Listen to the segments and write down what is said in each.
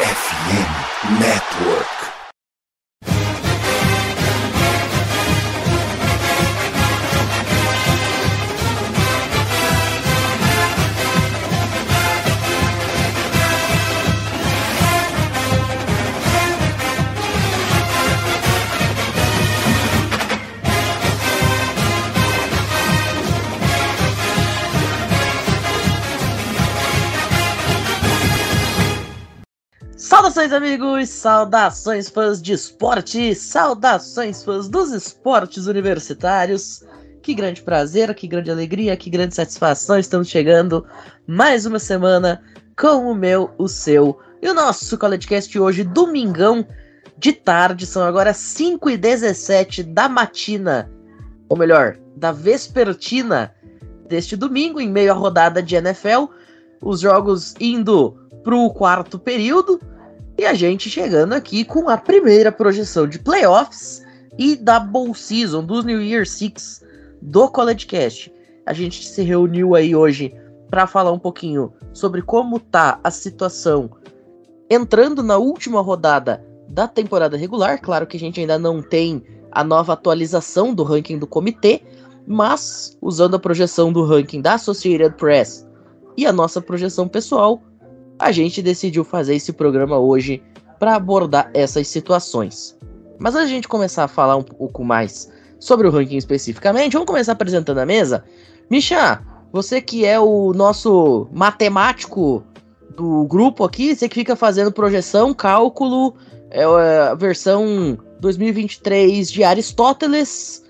FM Network. Saudações, amigos! Saudações, fãs de esporte! Saudações, fãs dos esportes universitários! Que grande prazer, que grande alegria, que grande satisfação! Estamos chegando mais uma semana com o meu, o seu e o nosso CollegeCast hoje, domingão de tarde. São agora 5 e 17 da matina, ou melhor, da vespertina deste domingo, em meio à rodada de NFL. Os jogos indo para o quarto período. E a gente chegando aqui com a primeira projeção de playoffs e da Bowl Season, dos New Year Six do College Cast. A gente se reuniu aí hoje para falar um pouquinho sobre como tá a situação entrando na última rodada da temporada regular. Claro que a gente ainda não tem a nova atualização do ranking do comitê, mas usando a projeção do ranking da Associated Press e a nossa projeção pessoal, a gente decidiu fazer esse programa hoje para abordar essas situações. Mas antes de a gente começar a falar um pouco mais sobre o ranking especificamente, vamos começar apresentando a mesa. Misha, você que é o nosso matemático do grupo aqui, você que fica fazendo projeção, cálculo, é a versão 2023 de Aristóteles.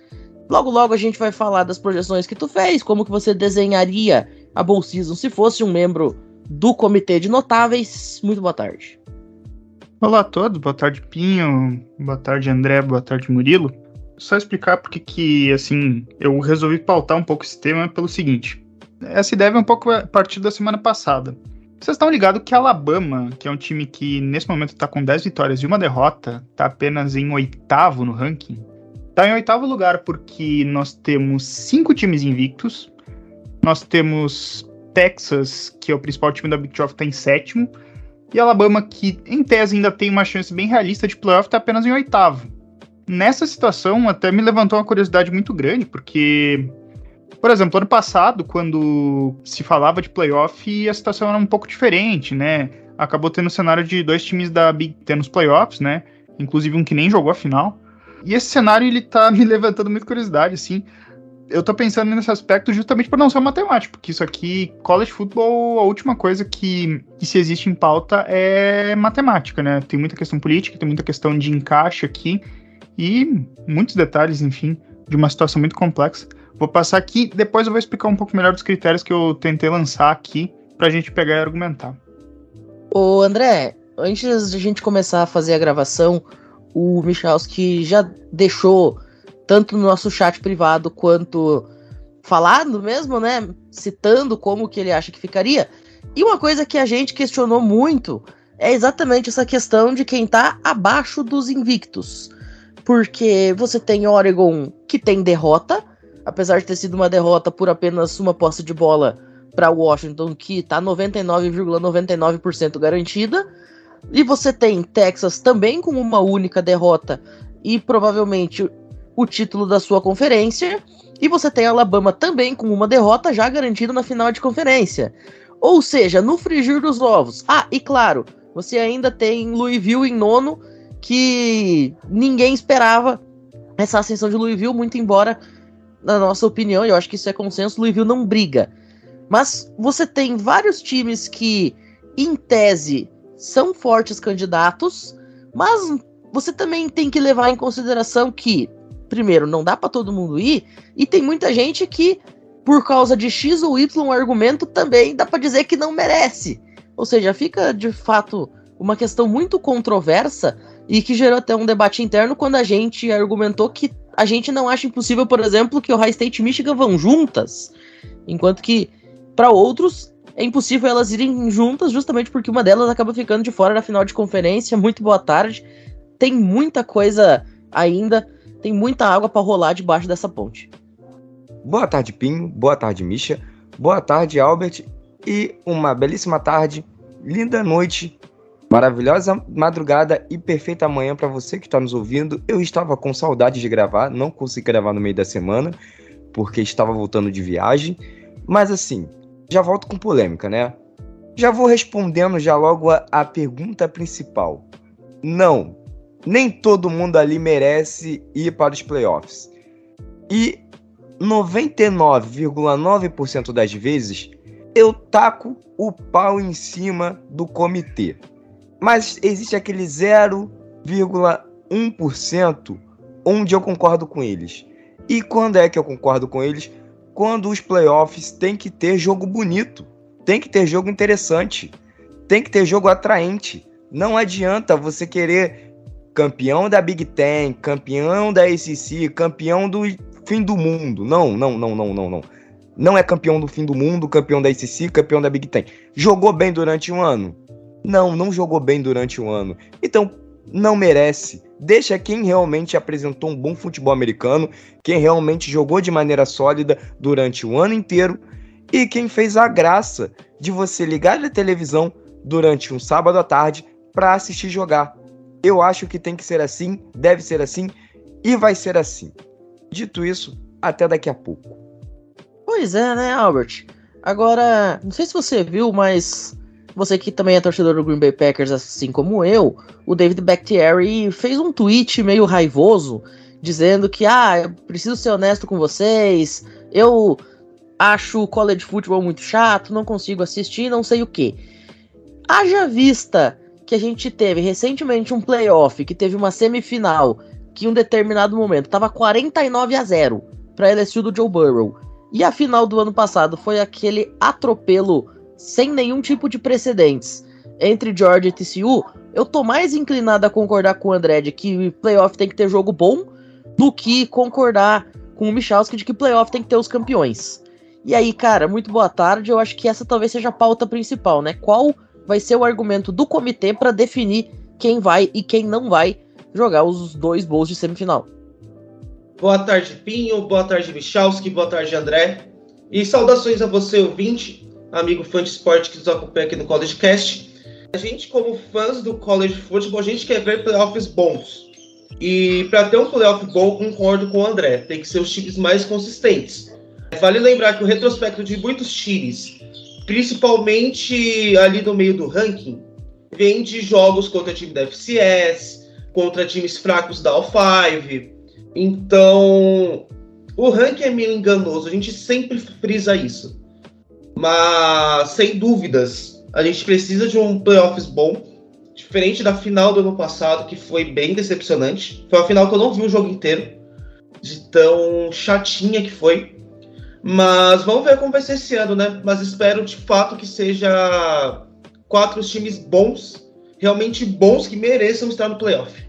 Logo logo a gente vai falar das projeções que tu fez, como que você desenharia a Season se fosse um membro do Comitê de Notáveis. Muito boa tarde. Olá a todos, boa tarde Pinho, boa tarde André, boa tarde Murilo. Só explicar porque que, assim, eu resolvi pautar um pouco esse tema pelo seguinte. Essa ideia é um pouco a partir da semana passada. Vocês estão ligados que Alabama, que é um time que nesse momento está com 10 vitórias e uma derrota, está apenas em oitavo no ranking? Está em oitavo lugar porque nós temos cinco times invictos, nós temos Texas, que é o principal time da Big 12, está em sétimo. E Alabama, que em tese ainda tem uma chance bem realista de playoff, está apenas em oitavo. Nessa situação, até me levantou uma curiosidade muito grande, porque, por exemplo, ano passado, quando se falava de playoff, a situação era um pouco diferente, né? Acabou tendo o cenário de dois times da Big Ten nos playoffs, né? Inclusive um que nem jogou a final. E esse cenário, ele tá me levantando muita curiosidade, assim eu tô pensando nesse aspecto justamente por não ser matemático, porque isso aqui, college football, a última coisa que, que se existe em pauta é matemática, né? Tem muita questão política, tem muita questão de encaixe aqui e muitos detalhes, enfim, de uma situação muito complexa. Vou passar aqui, depois eu vou explicar um pouco melhor dos critérios que eu tentei lançar aqui pra gente pegar e argumentar. Ô André, antes de a gente começar a fazer a gravação, o Michalski já deixou tanto no nosso chat privado quanto falado mesmo, né? Citando como que ele acha que ficaria. E uma coisa que a gente questionou muito é exatamente essa questão de quem tá abaixo dos invictos. Porque você tem Oregon que tem derrota, apesar de ter sido uma derrota por apenas uma posse de bola para Washington, que tá 99,99% ,99 garantida. E você tem Texas também com uma única derrota e provavelmente o título da sua conferência. E você tem Alabama também com uma derrota já garantida na final de conferência. Ou seja, no frigir dos ovos. Ah, e claro, você ainda tem Louisville em nono, que ninguém esperava essa ascensão de Louisville, muito embora, na nossa opinião, eu acho que isso é consenso, Louisville não briga. Mas você tem vários times que, em tese, são fortes candidatos, mas você também tem que levar em consideração que primeiro, não dá para todo mundo ir, e tem muita gente que, por causa de X ou Y argumento, também dá para dizer que não merece. Ou seja, fica de fato uma questão muito controversa e que gerou até um debate interno quando a gente argumentou que a gente não acha impossível, por exemplo, que o High State e Michigan vão juntas, enquanto que para outros é impossível elas irem juntas justamente porque uma delas acaba ficando de fora da final de conferência. Muito boa tarde. Tem muita coisa ainda tem muita água para rolar debaixo dessa ponte. Boa tarde, Pinho. Boa tarde, Misha. Boa tarde, Albert. E uma belíssima tarde, linda noite Maravilhosa madrugada e perfeita manhã para você que está nos ouvindo. Eu estava com saudade de gravar, não consegui gravar no meio da semana, porque estava voltando de viagem. Mas assim, já volto com polêmica, né? Já vou respondendo já logo a, a pergunta principal. Não, nem todo mundo ali merece ir para os playoffs. E 99,9% das vezes eu taco o pau em cima do comitê. Mas existe aquele 0,1% onde eu concordo com eles. E quando é que eu concordo com eles? Quando os playoffs tem que ter jogo bonito, tem que ter jogo interessante, tem que ter jogo atraente. Não adianta você querer campeão da Big Ten, campeão da ACC, campeão do fim do mundo. Não, não, não, não, não, não. Não é campeão do fim do mundo, campeão da ACC, campeão da Big Ten. Jogou bem durante um ano? Não, não jogou bem durante um ano. Então, não merece. Deixa quem realmente apresentou um bom futebol americano, quem realmente jogou de maneira sólida durante o ano inteiro e quem fez a graça de você ligar a televisão durante um sábado à tarde para assistir jogar. Eu acho que tem que ser assim, deve ser assim e vai ser assim. Dito isso, até daqui a pouco. Pois é, né, Albert? Agora, não sei se você viu, mas você que também é torcedor do Green Bay Packers, assim como eu, o David Bakhtiari fez um tweet meio raivoso, dizendo que, ah, eu preciso ser honesto com vocês, eu acho o college football muito chato, não consigo assistir, não sei o que. Haja vista que a gente teve recentemente um playoff, que teve uma semifinal, que em um determinado momento tava 49 a 0 para LSU do Joe Burrow. E a final do ano passado foi aquele atropelo sem nenhum tipo de precedentes entre Georgia e TCU, eu tô mais inclinado a concordar com o André de que playoff tem que ter jogo bom do que concordar com o Michalski de que playoff tem que ter os campeões. E aí, cara, muito boa tarde. Eu acho que essa talvez seja a pauta principal, né? Qual vai ser o argumento do comitê para definir quem vai e quem não vai jogar os dois bowls de semifinal? Boa tarde, Pinho. Boa tarde, Michalski. Boa tarde, André. E saudações a você, ouvinte amigo fã de esporte que nos acompanha aqui no College Cast. A gente, como fãs do college football, a gente quer ver playoffs bons. E para ter um playoff bom, concordo com o André, tem que ser os times mais consistentes. Vale lembrar que o retrospecto de muitos times, principalmente ali no meio do ranking, vem de jogos contra time da FCS, contra times fracos da All5. Então, o ranking é meio enganoso, a gente sempre frisa isso. Mas, sem dúvidas, a gente precisa de um playoffs bom. Diferente da final do ano passado, que foi bem decepcionante. Foi uma final que eu não vi o jogo inteiro. De tão chatinha que foi. Mas vamos ver como vai ser esse ano, né? Mas espero de fato que seja quatro times bons, realmente bons, que mereçam estar no playoff.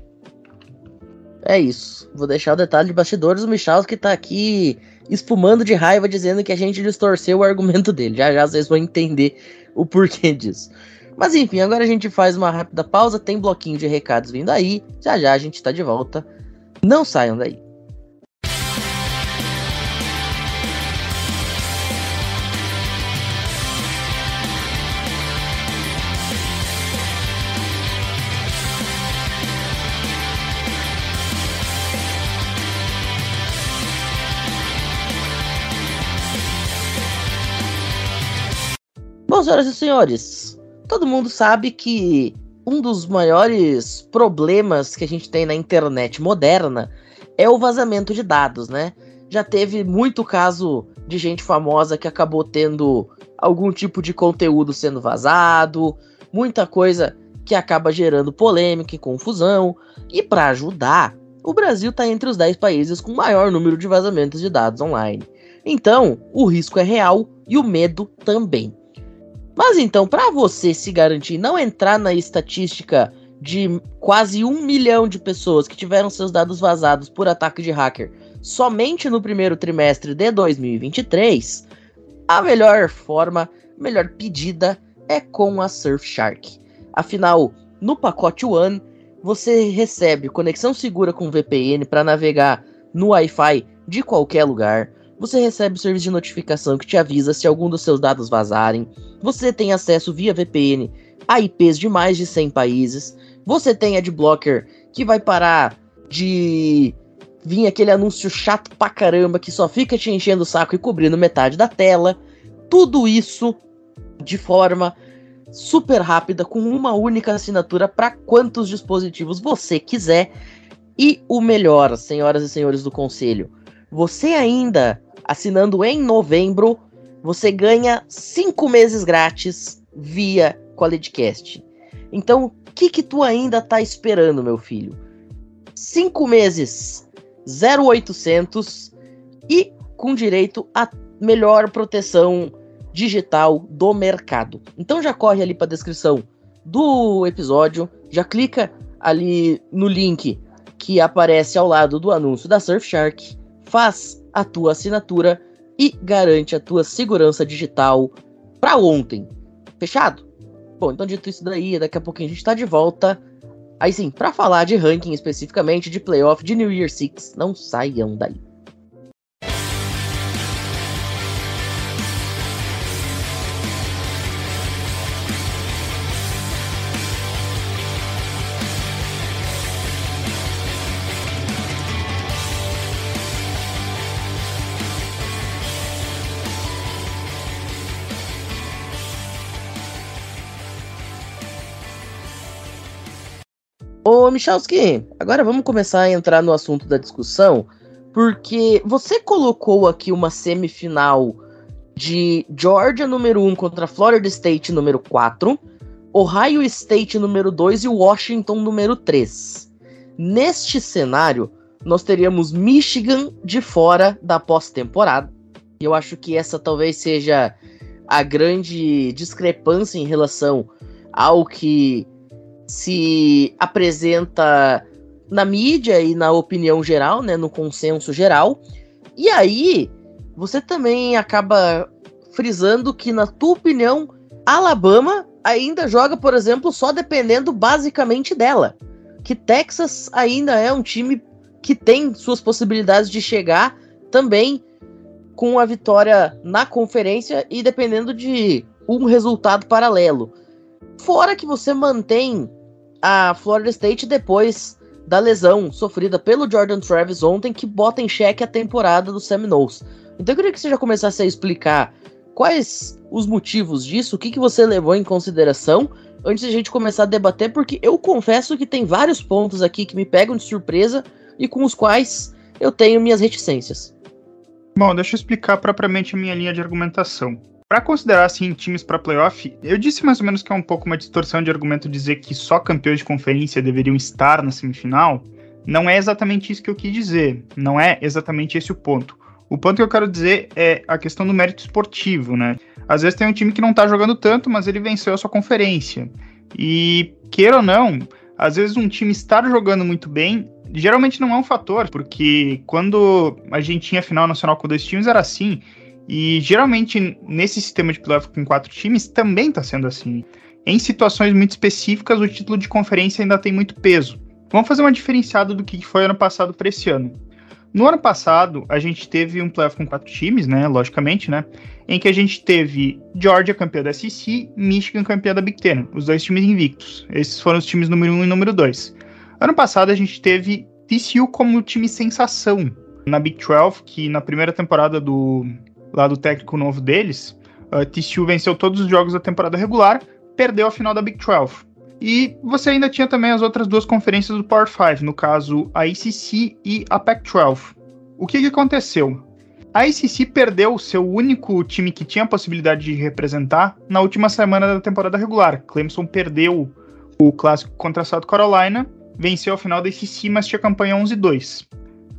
É isso. Vou deixar o detalhe de bastidores. O Michal que tá aqui espumando de raiva, dizendo que a gente distorceu o argumento dele. Já já vocês vão entender o porquê disso. Mas enfim, agora a gente faz uma rápida pausa, tem bloquinho de recados vindo aí. Já já a gente tá de volta. Não saiam daí. Senhoras e senhores, todo mundo sabe que um dos maiores problemas que a gente tem na internet moderna é o vazamento de dados, né? Já teve muito caso de gente famosa que acabou tendo algum tipo de conteúdo sendo vazado, muita coisa que acaba gerando polêmica e confusão. E para ajudar, o Brasil está entre os 10 países com maior número de vazamentos de dados online. Então, o risco é real e o medo também. Mas então, para você se garantir não entrar na estatística de quase um milhão de pessoas que tiveram seus dados vazados por ataque de hacker somente no primeiro trimestre de 2023, a melhor forma, melhor pedida é com a Surfshark. Afinal, no pacote One, você recebe conexão segura com VPN para navegar no Wi-Fi de qualquer lugar você recebe o serviço de notificação que te avisa se algum dos seus dados vazarem. Você tem acesso via VPN a IPs de mais de 100 países. Você tem adblocker que vai parar de vir aquele anúncio chato pra caramba que só fica te enchendo o saco e cobrindo metade da tela. Tudo isso de forma super rápida, com uma única assinatura para quantos dispositivos você quiser. E o melhor, senhoras e senhores do conselho, você ainda assinando em novembro, você ganha cinco meses grátis via QualityCast. Então, o que que tu ainda tá esperando, meu filho? Cinco meses 0800 e com direito a melhor proteção digital do mercado. Então já corre ali para a descrição do episódio, já clica ali no link que aparece ao lado do anúncio da Surfshark, faz a tua assinatura e garante a tua segurança digital para ontem. Fechado? Bom, então dito isso daí, daqui a pouquinho a gente está de volta. Aí sim, para falar de ranking especificamente, de playoff, de New Year Six, não saiam daí. Ô, Michalski, agora vamos começar a entrar no assunto da discussão, porque você colocou aqui uma semifinal de Georgia número 1 contra Florida State número 4, Ohio State número 2 e Washington número 3. Neste cenário, nós teríamos Michigan de fora da pós-temporada. E eu acho que essa talvez seja a grande discrepância em relação ao que se apresenta na mídia e na opinião geral, né, no consenso geral. E aí, você também acaba frisando que, na tua opinião, Alabama ainda joga, por exemplo, só dependendo basicamente dela. Que Texas ainda é um time que tem suas possibilidades de chegar também com a vitória na conferência e dependendo de um resultado paralelo. Fora que você mantém a Florida State depois da lesão sofrida pelo Jordan Travis ontem, que bota em xeque a temporada do Seminoles. Então eu queria que você já começasse a explicar quais os motivos disso, o que, que você levou em consideração antes de a gente começar a debater, porque eu confesso que tem vários pontos aqui que me pegam de surpresa e com os quais eu tenho minhas reticências. Bom, deixa eu explicar propriamente a minha linha de argumentação. Para considerar assim times para playoff, eu disse mais ou menos que é um pouco uma distorção de argumento dizer que só campeões de conferência deveriam estar na semifinal. Não é exatamente isso que eu quis dizer. Não é exatamente esse o ponto. O ponto que eu quero dizer é a questão do mérito esportivo, né? Às vezes tem um time que não tá jogando tanto, mas ele venceu a sua conferência. E, queira ou não, às vezes um time estar jogando muito bem geralmente não é um fator, porque quando a gente tinha final nacional com dois times era assim. E geralmente nesse sistema de playoff com quatro times também está sendo assim. Em situações muito específicas, o título de conferência ainda tem muito peso. Vamos fazer uma diferenciada do que foi ano passado para esse ano. No ano passado, a gente teve um playoff com quatro times, né? Logicamente, né? Em que a gente teve Georgia campeã da SEC, Michigan campeã da Big Ten, os dois times invictos. Esses foram os times número um e número dois. Ano passado, a gente teve TCU como time sensação na Big 12, que na primeira temporada do, lá do técnico novo deles, uh, TCU venceu todos os jogos da temporada regular, perdeu a final da Big 12. E você ainda tinha também as outras duas conferências do Power 5, no caso a ACC e a Pac-12. O que, que aconteceu? A ACC perdeu o seu único time que tinha a possibilidade de representar na última semana da temporada regular. Clemson perdeu o clássico contra a South Carolina, venceu a final da ACC, mas tinha campanha 11-2.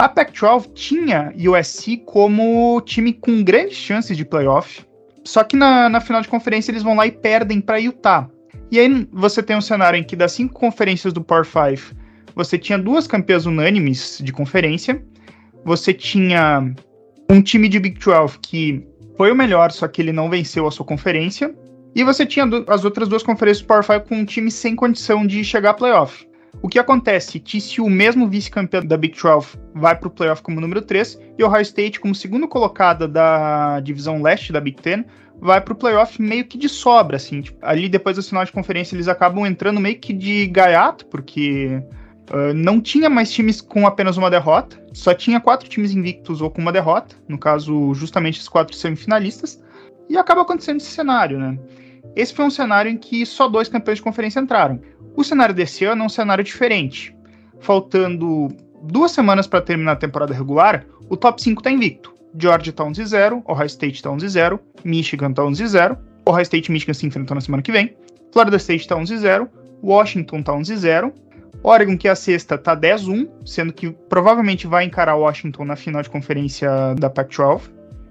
A Pac-12 tinha USC como time com grandes chances de playoff, só que na, na final de conferência eles vão lá e perdem para Utah. E aí você tem um cenário em que das cinco conferências do Power 5, você tinha duas campeãs unânimes de conferência, você tinha um time de Big 12 que foi o melhor, só que ele não venceu a sua conferência, e você tinha as outras duas conferências do Power 5 com um time sem condição de chegar a playoff. O que acontece? TCU, mesmo vice-campeão da Big 12, vai para o playoff como número 3 e Ohio State, como segundo colocada da divisão leste da Big Ten, vai pro playoff meio que de sobra, assim. Tipo, ali depois do final de conferência eles acabam entrando meio que de gaiato, porque uh, não tinha mais times com apenas uma derrota, só tinha quatro times invictos ou com uma derrota, no caso, justamente os quatro semifinalistas, e acaba acontecendo esse cenário, né? Esse foi um cenário em que só dois campeões de conferência entraram. O cenário desse ano é um cenário diferente. Faltando duas semanas para terminar a temporada regular, o top 5 está invicto. Georgetown 0, Ohio State tá 0, Michigan tá 0, Ohio State e Michigan se enfrentam na semana que vem, Florida State tá 0, Washington tá 0, Oregon, que é a sexta, tá 10-1, sendo que provavelmente vai encarar Washington na final de conferência da Pac-12.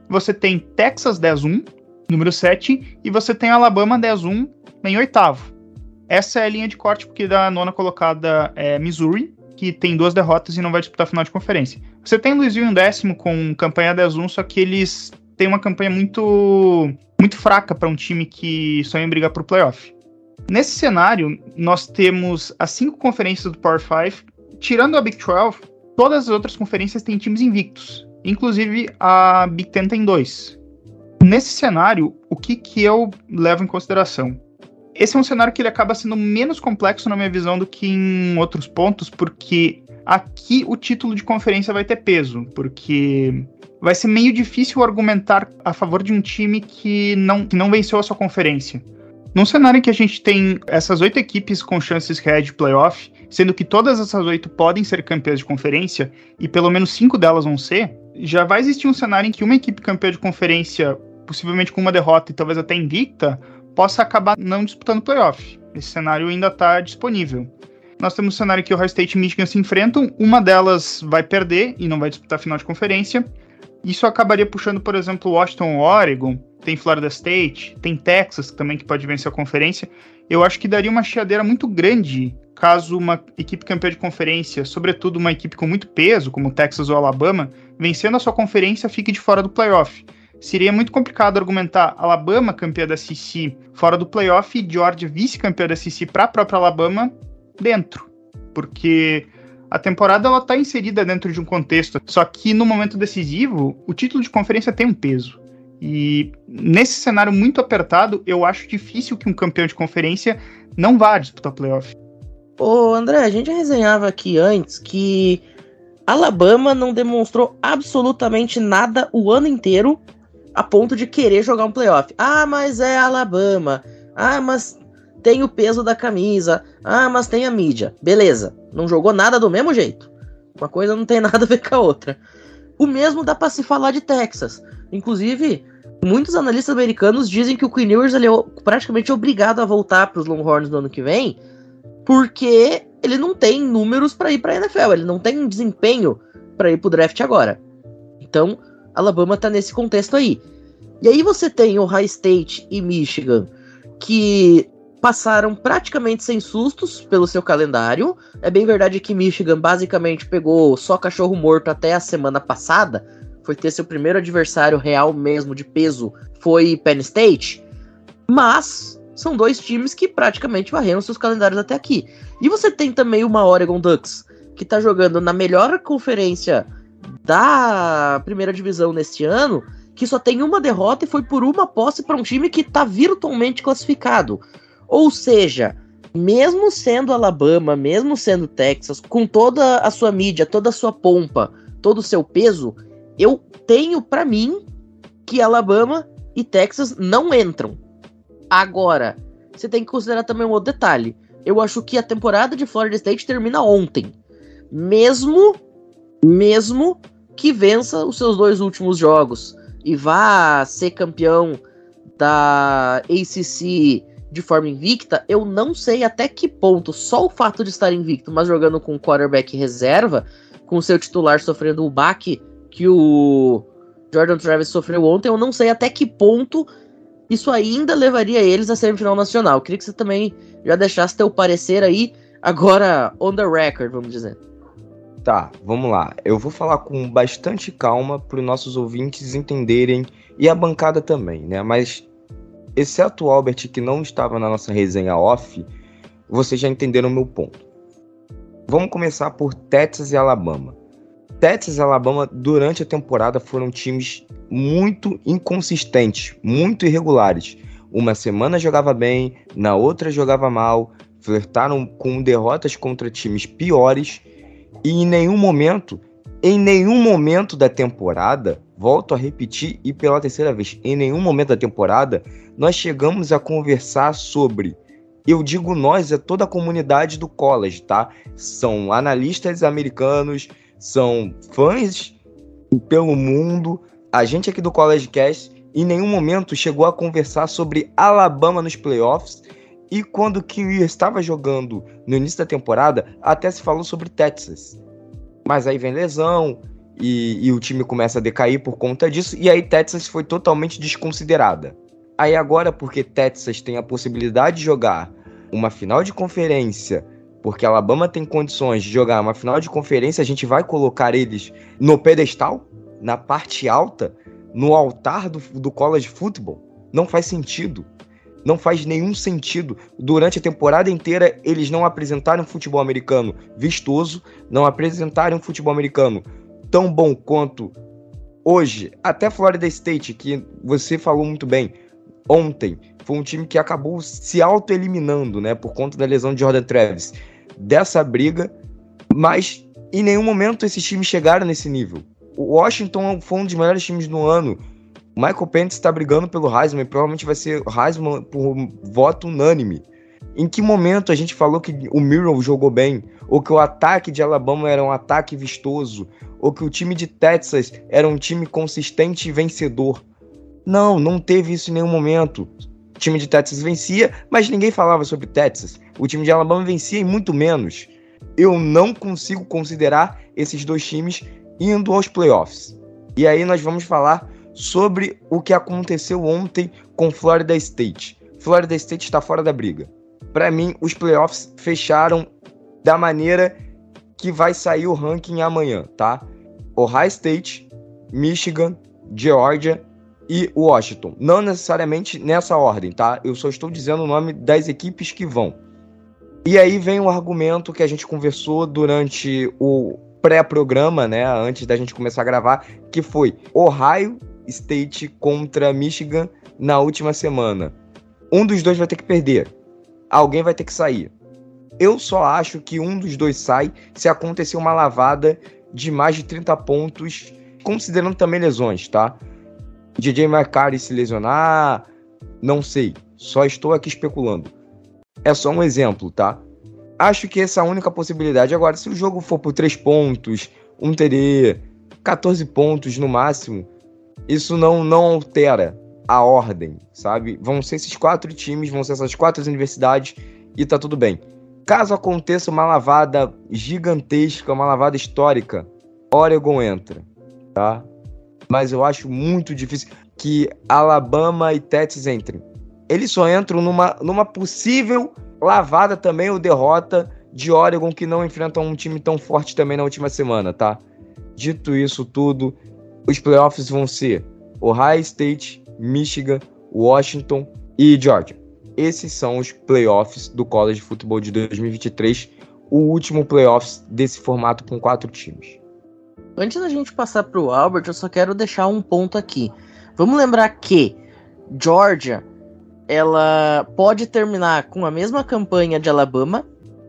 Você tem Texas 10-1, número 7, e você tem Alabama 10-1 em oitavo. Essa é a linha de corte, porque da nona colocada é Missouri, que tem duas derrotas e não vai disputar a final de conferência. Você tem Louisville em décimo com campanha 10-1, só que eles têm uma campanha muito, muito fraca para um time que sonha em brigar por playoff. Nesse cenário, nós temos as cinco conferências do Power 5, tirando a Big 12, todas as outras conferências têm times invictos, inclusive a Big Ten tem dois. Nesse cenário, o que, que eu levo em consideração? Esse é um cenário que ele acaba sendo menos complexo na minha visão do que em outros pontos, porque aqui o título de conferência vai ter peso, porque vai ser meio difícil argumentar a favor de um time que não, que não venceu a sua conferência. Num cenário em que a gente tem essas oito equipes com chances reais de playoff, sendo que todas essas oito podem ser campeãs de conferência e pelo menos cinco delas vão ser, já vai existir um cenário em que uma equipe campeã de conferência, possivelmente com uma derrota e talvez até invicta, possa acabar não disputando playoff. Esse cenário ainda está disponível. Nós temos um cenário que o Ohio State e Michigan se enfrentam, uma delas vai perder e não vai disputar a final de conferência. Isso acabaria puxando, por exemplo, Washington, Oregon, tem Florida State, tem Texas também que pode vencer a conferência. Eu acho que daria uma chiadeira muito grande caso uma equipe campeã de conferência, sobretudo uma equipe com muito peso, como Texas ou Alabama, vencendo a sua conferência, fique de fora do playoff seria muito complicado argumentar Alabama campeã da SEC fora do playoff e Georgia vice-campeã da SEC para a própria Alabama dentro, porque a temporada ela está inserida dentro de um contexto, só que no momento decisivo o título de conferência tem um peso. E nesse cenário muito apertado, eu acho difícil que um campeão de conferência não vá disputar playoff. Ô André, a gente resenhava aqui antes que Alabama não demonstrou absolutamente nada o ano inteiro a ponto de querer jogar um playoff. Ah, mas é Alabama. Ah, mas tem o peso da camisa. Ah, mas tem a mídia. Beleza. Não jogou nada do mesmo jeito. Uma coisa não tem nada a ver com a outra. O mesmo dá para se falar de Texas. Inclusive, muitos analistas americanos dizem que o Queen Ewers é praticamente obrigado a voltar para os Longhorns no ano que vem, porque ele não tem números para ir para a NFL, ele não tem desempenho para ir para o draft agora. Então, Alabama tá nesse contexto aí. E aí você tem Ohio State e Michigan que passaram praticamente sem sustos pelo seu calendário. É bem verdade que Michigan basicamente pegou só cachorro morto até a semana passada. Foi ter seu primeiro adversário real mesmo de peso foi Penn State. Mas são dois times que praticamente varreram seus calendários até aqui. E você tem também uma Oregon Ducks que tá jogando na melhor conferência da primeira divisão neste ano, que só tem uma derrota e foi por uma posse para um time que está virtualmente classificado. Ou seja, mesmo sendo Alabama, mesmo sendo Texas, com toda a sua mídia, toda a sua pompa, todo o seu peso, eu tenho para mim que Alabama e Texas não entram. Agora, você tem que considerar também um outro detalhe. Eu acho que a temporada de Florida State termina ontem. Mesmo mesmo que vença os seus dois últimos jogos e vá ser campeão da ACC de forma invicta, eu não sei até que ponto só o fato de estar invicto, mas jogando com quarterback reserva, com seu titular sofrendo o baque que o Jordan Travis sofreu ontem, eu não sei até que ponto isso ainda levaria eles à semifinal nacional. queria que você também já deixasse teu parecer aí, agora on the record, vamos dizer. Tá, vamos lá. Eu vou falar com bastante calma para os nossos ouvintes entenderem e a bancada também, né? Mas, exceto o Albert que não estava na nossa resenha off, vocês já entenderam o meu ponto. Vamos começar por Texas e Alabama. Texas e Alabama, durante a temporada, foram times muito inconsistentes, muito irregulares. Uma semana jogava bem, na outra jogava mal, flertaram com derrotas contra times piores e em nenhum momento, em nenhum momento da temporada, volto a repetir e pela terceira vez, em nenhum momento da temporada nós chegamos a conversar sobre eu digo nós, é toda a comunidade do college, tá? São analistas americanos, são fãs pelo mundo. A gente aqui do College Cast em nenhum momento chegou a conversar sobre Alabama nos playoffs. E quando que estava jogando no início da temporada, até se falou sobre Texas. Mas aí vem lesão e, e o time começa a decair por conta disso. E aí Texas foi totalmente desconsiderada. Aí agora, porque Texas tem a possibilidade de jogar uma final de conferência, porque Alabama tem condições de jogar uma final de conferência, a gente vai colocar eles no pedestal, na parte alta, no altar do, do college football. Não faz sentido. Não faz nenhum sentido. Durante a temporada inteira, eles não apresentaram futebol americano vistoso, não apresentaram futebol americano tão bom quanto hoje. Até Florida State, que você falou muito bem, ontem foi um time que acabou se auto-eliminando, né, por conta da lesão de Jordan Travis, dessa briga, mas em nenhum momento esses times chegaram nesse nível. O Washington foi um dos melhores times do ano. Michael Pence está brigando pelo Heisman, provavelmente vai ser Heisman por voto unânime. Em que momento a gente falou que o Miro jogou bem? Ou que o ataque de Alabama era um ataque vistoso? Ou que o time de Texas era um time consistente e vencedor? Não, não teve isso em nenhum momento. O time de Texas vencia, mas ninguém falava sobre Texas. O time de Alabama vencia e muito menos. Eu não consigo considerar esses dois times indo aos playoffs. E aí nós vamos falar sobre o que aconteceu ontem com Florida State. Florida State está fora da briga. Para mim, os playoffs fecharam da maneira que vai sair o ranking amanhã, tá? Ohio State, Michigan, Georgia e Washington. Não necessariamente nessa ordem, tá? Eu só estou dizendo o nome das equipes que vão. E aí vem o argumento que a gente conversou durante o pré-programa, né, antes da gente começar a gravar, que foi Ohio State contra Michigan na última semana. Um dos dois vai ter que perder. Alguém vai ter que sair. Eu só acho que um dos dois sai se acontecer uma lavada de mais de 30 pontos, considerando também lesões, tá? DJ McCarthy se lesionar, não sei. Só estou aqui especulando. É só um exemplo, tá? acho que essa é a única possibilidade. Agora, se o jogo for por 3 pontos, 1 TD, 14 pontos no máximo, isso não, não altera a ordem, sabe? Vão ser esses quatro times, vão ser essas quatro universidades e tá tudo bem. Caso aconteça uma lavada gigantesca, uma lavada histórica, Oregon entra, tá? Mas eu acho muito difícil que Alabama e Texas entrem. Eles só entram numa, numa possível lavada também o derrota de Oregon, que não enfrenta um time tão forte também na última semana, tá? Dito isso tudo, os playoffs vão ser Ohio State, Michigan, Washington e Georgia. Esses são os playoffs do College Football de 2023, o último playoffs desse formato com quatro times. Antes da gente passar para o Albert, eu só quero deixar um ponto aqui. Vamos lembrar que Georgia ela pode terminar com a mesma campanha de Alabama.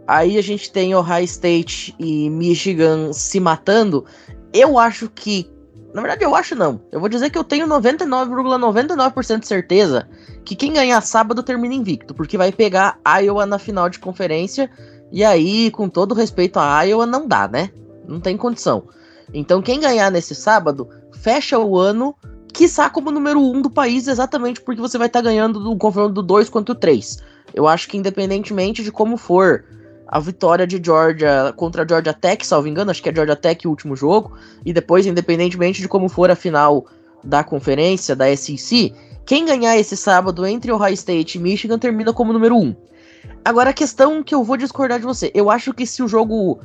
Aí a gente tem Ohio State e Michigan se matando. Eu acho que. Na verdade, eu acho não. Eu vou dizer que eu tenho 99,99% ,99 de certeza que quem ganhar sábado termina invicto, porque vai pegar Iowa na final de conferência. E aí, com todo respeito a Iowa, não dá, né? Não tem condição. Então, quem ganhar nesse sábado, fecha o ano quiçá como número um do país, exatamente porque você vai estar tá ganhando do confronto do 2 contra o 3. Eu acho que independentemente de como for a vitória de Georgia contra a Georgia Tech, salvo engano, acho que é Georgia Tech o último jogo, e depois, independentemente de como for a final da conferência, da SEC, quem ganhar esse sábado entre Ohio State e Michigan termina como número 1. Um. Agora, a questão que eu vou discordar de você, eu acho que se o jogo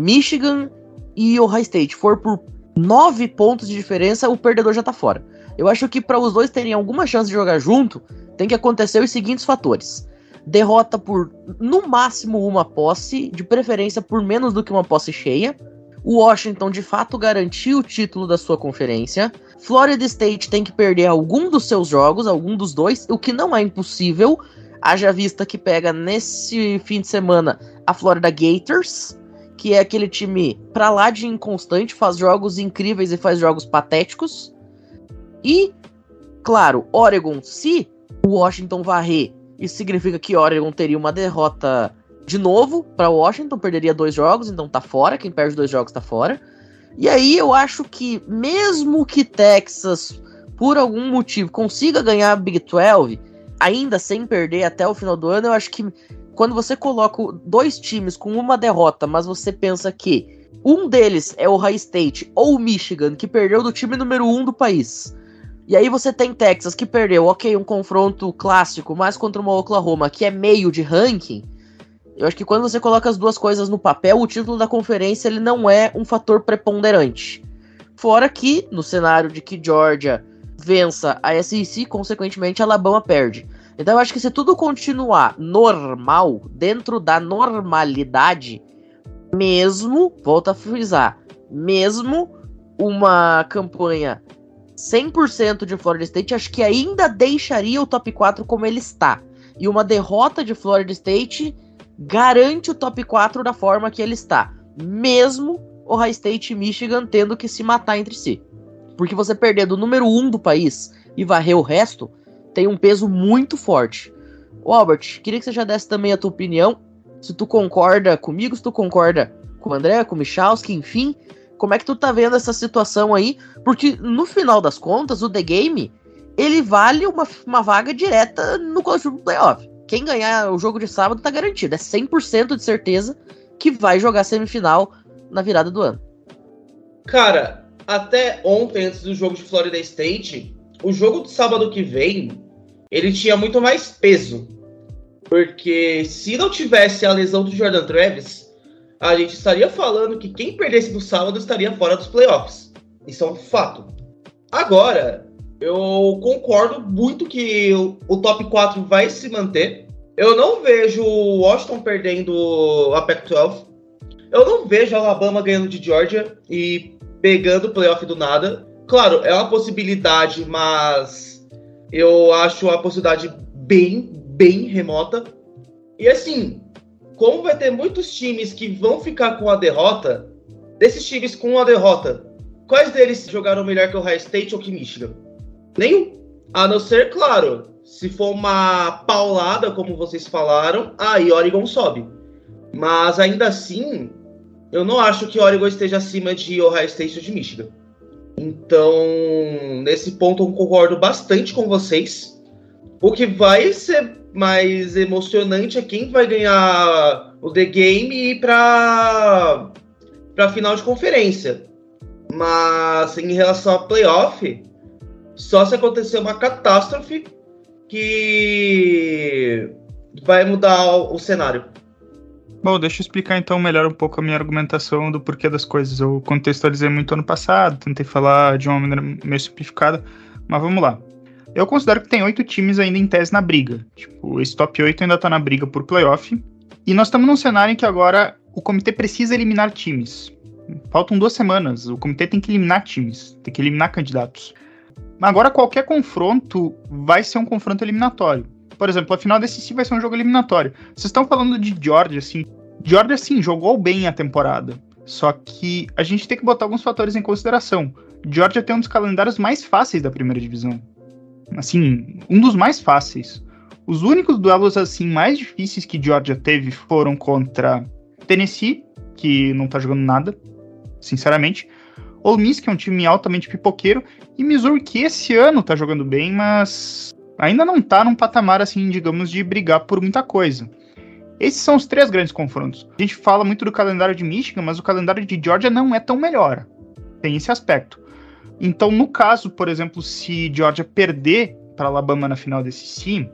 Michigan e Ohio State for por nove pontos de diferença, o perdedor já tá fora. Eu acho que para os dois terem alguma chance de jogar junto, tem que acontecer os seguintes fatores: derrota por no máximo uma posse, de preferência por menos do que uma posse cheia. O Washington de fato garantiu o título da sua conferência. Florida State tem que perder algum dos seus jogos, algum dos dois, o que não é impossível, haja vista que pega nesse fim de semana a Florida Gators, que é aquele time pra lá de inconstante, faz jogos incríveis e faz jogos patéticos. E, claro, Oregon, se o Washington varrer, isso significa que Oregon teria uma derrota de novo para Washington, perderia dois jogos, então tá fora. Quem perde dois jogos tá fora. E aí eu acho que, mesmo que Texas, por algum motivo, consiga ganhar a Big 12, ainda sem perder até o final do ano, eu acho que quando você coloca dois times com uma derrota, mas você pensa que um deles é o High State ou o Michigan, que perdeu do time número um do país. E aí você tem Texas que perdeu, ok, um confronto clássico, mas contra uma Oklahoma que é meio de ranking. Eu acho que quando você coloca as duas coisas no papel, o título da conferência ele não é um fator preponderante. Fora que, no cenário de que Georgia vença a SEC, consequentemente Alabama perde. Então eu acho que se tudo continuar normal, dentro da normalidade, mesmo, volta a frisar, mesmo uma campanha 100% de Florida State, acho que ainda deixaria o top 4 como ele está. E uma derrota de Florida State garante o top 4 da forma que ele está, mesmo o High State e Michigan tendo que se matar entre si. Porque você perder do número 1 do país e varrer o resto tem um peso muito forte. Ô Albert, queria que você já desse também a tua opinião, se tu concorda comigo, se tu concorda com o André, com o Michalski, enfim, como é que tu tá vendo essa situação aí? Porque no final das contas, o The Game, ele vale uma, uma vaga direta no College Playoff quem ganhar o jogo de sábado tá garantido. É 100% de certeza que vai jogar semifinal na virada do ano. Cara, até ontem, antes do jogo de Florida State, o jogo de sábado que vem, ele tinha muito mais peso. Porque se não tivesse a lesão do Jordan Travis, a gente estaria falando que quem perdesse no sábado estaria fora dos playoffs. Isso é um fato. Agora, eu concordo muito que o, top 4 vai se manter. Eu não vejo o Washington perdendo a Pac-12. Eu não vejo a Alabama ganhando de Georgia e pegando o playoff do nada. Claro, é uma possibilidade, mas eu acho a possibilidade bem, bem remota. E assim, como vai ter muitos times que vão ficar com a derrota, desses times com a derrota, quais deles jogaram melhor que o High State ou que Michigan? Nenhum. A não ser, claro, se for uma paulada, como vocês falaram, aí Oregon sobe. Mas ainda assim, eu não acho que Oregon esteja acima de Ohio State ou de Michigan. Então, nesse ponto eu concordo bastante com vocês. O que vai ser mais emocionante é quem vai ganhar o The Game para para final de conferência. Mas em relação a playoff, só se acontecer uma catástrofe que vai mudar o, cenário. Bom, deixa eu explicar então melhor um pouco a minha argumentação do porquê das coisas. Eu contextualizei muito ano passado, tentei falar de uma maneira meio simplificada, mas vamos lá. Eu considero que tem oito times ainda em tese na briga. Tipo, esse top 8 ainda tá na briga por playoff. E nós estamos num cenário em que agora o comitê precisa eliminar times. Faltam duas semanas. O comitê tem que eliminar times, tem que eliminar candidatos. Agora, qualquer confronto vai ser um confronto eliminatório. Por exemplo, a final desse vai ser um jogo eliminatório. Vocês estão falando de Georgia, assim. Georgia, sim, jogou bem a temporada. Só que a gente tem que botar alguns fatores em consideração. Georgia tem um dos calendários mais fáceis da primeira divisão. Assim, um dos mais fáceis. Os únicos duelos assim mais difíceis que Georgia teve foram contra Tennessee, que não tá jogando nada, sinceramente, Ole Miss, que é um time altamente pipoqueiro, e Missouri, que esse ano tá jogando bem, mas ainda não tá num patamar, assim, digamos, de brigar por muita coisa. Esses são os três grandes confrontos. A gente fala muito do calendário de Michigan, mas o calendário de Georgia não é tão melhor. Tem esse aspecto. Então, no caso, por exemplo, se Georgia perder para Alabama na final desse sim,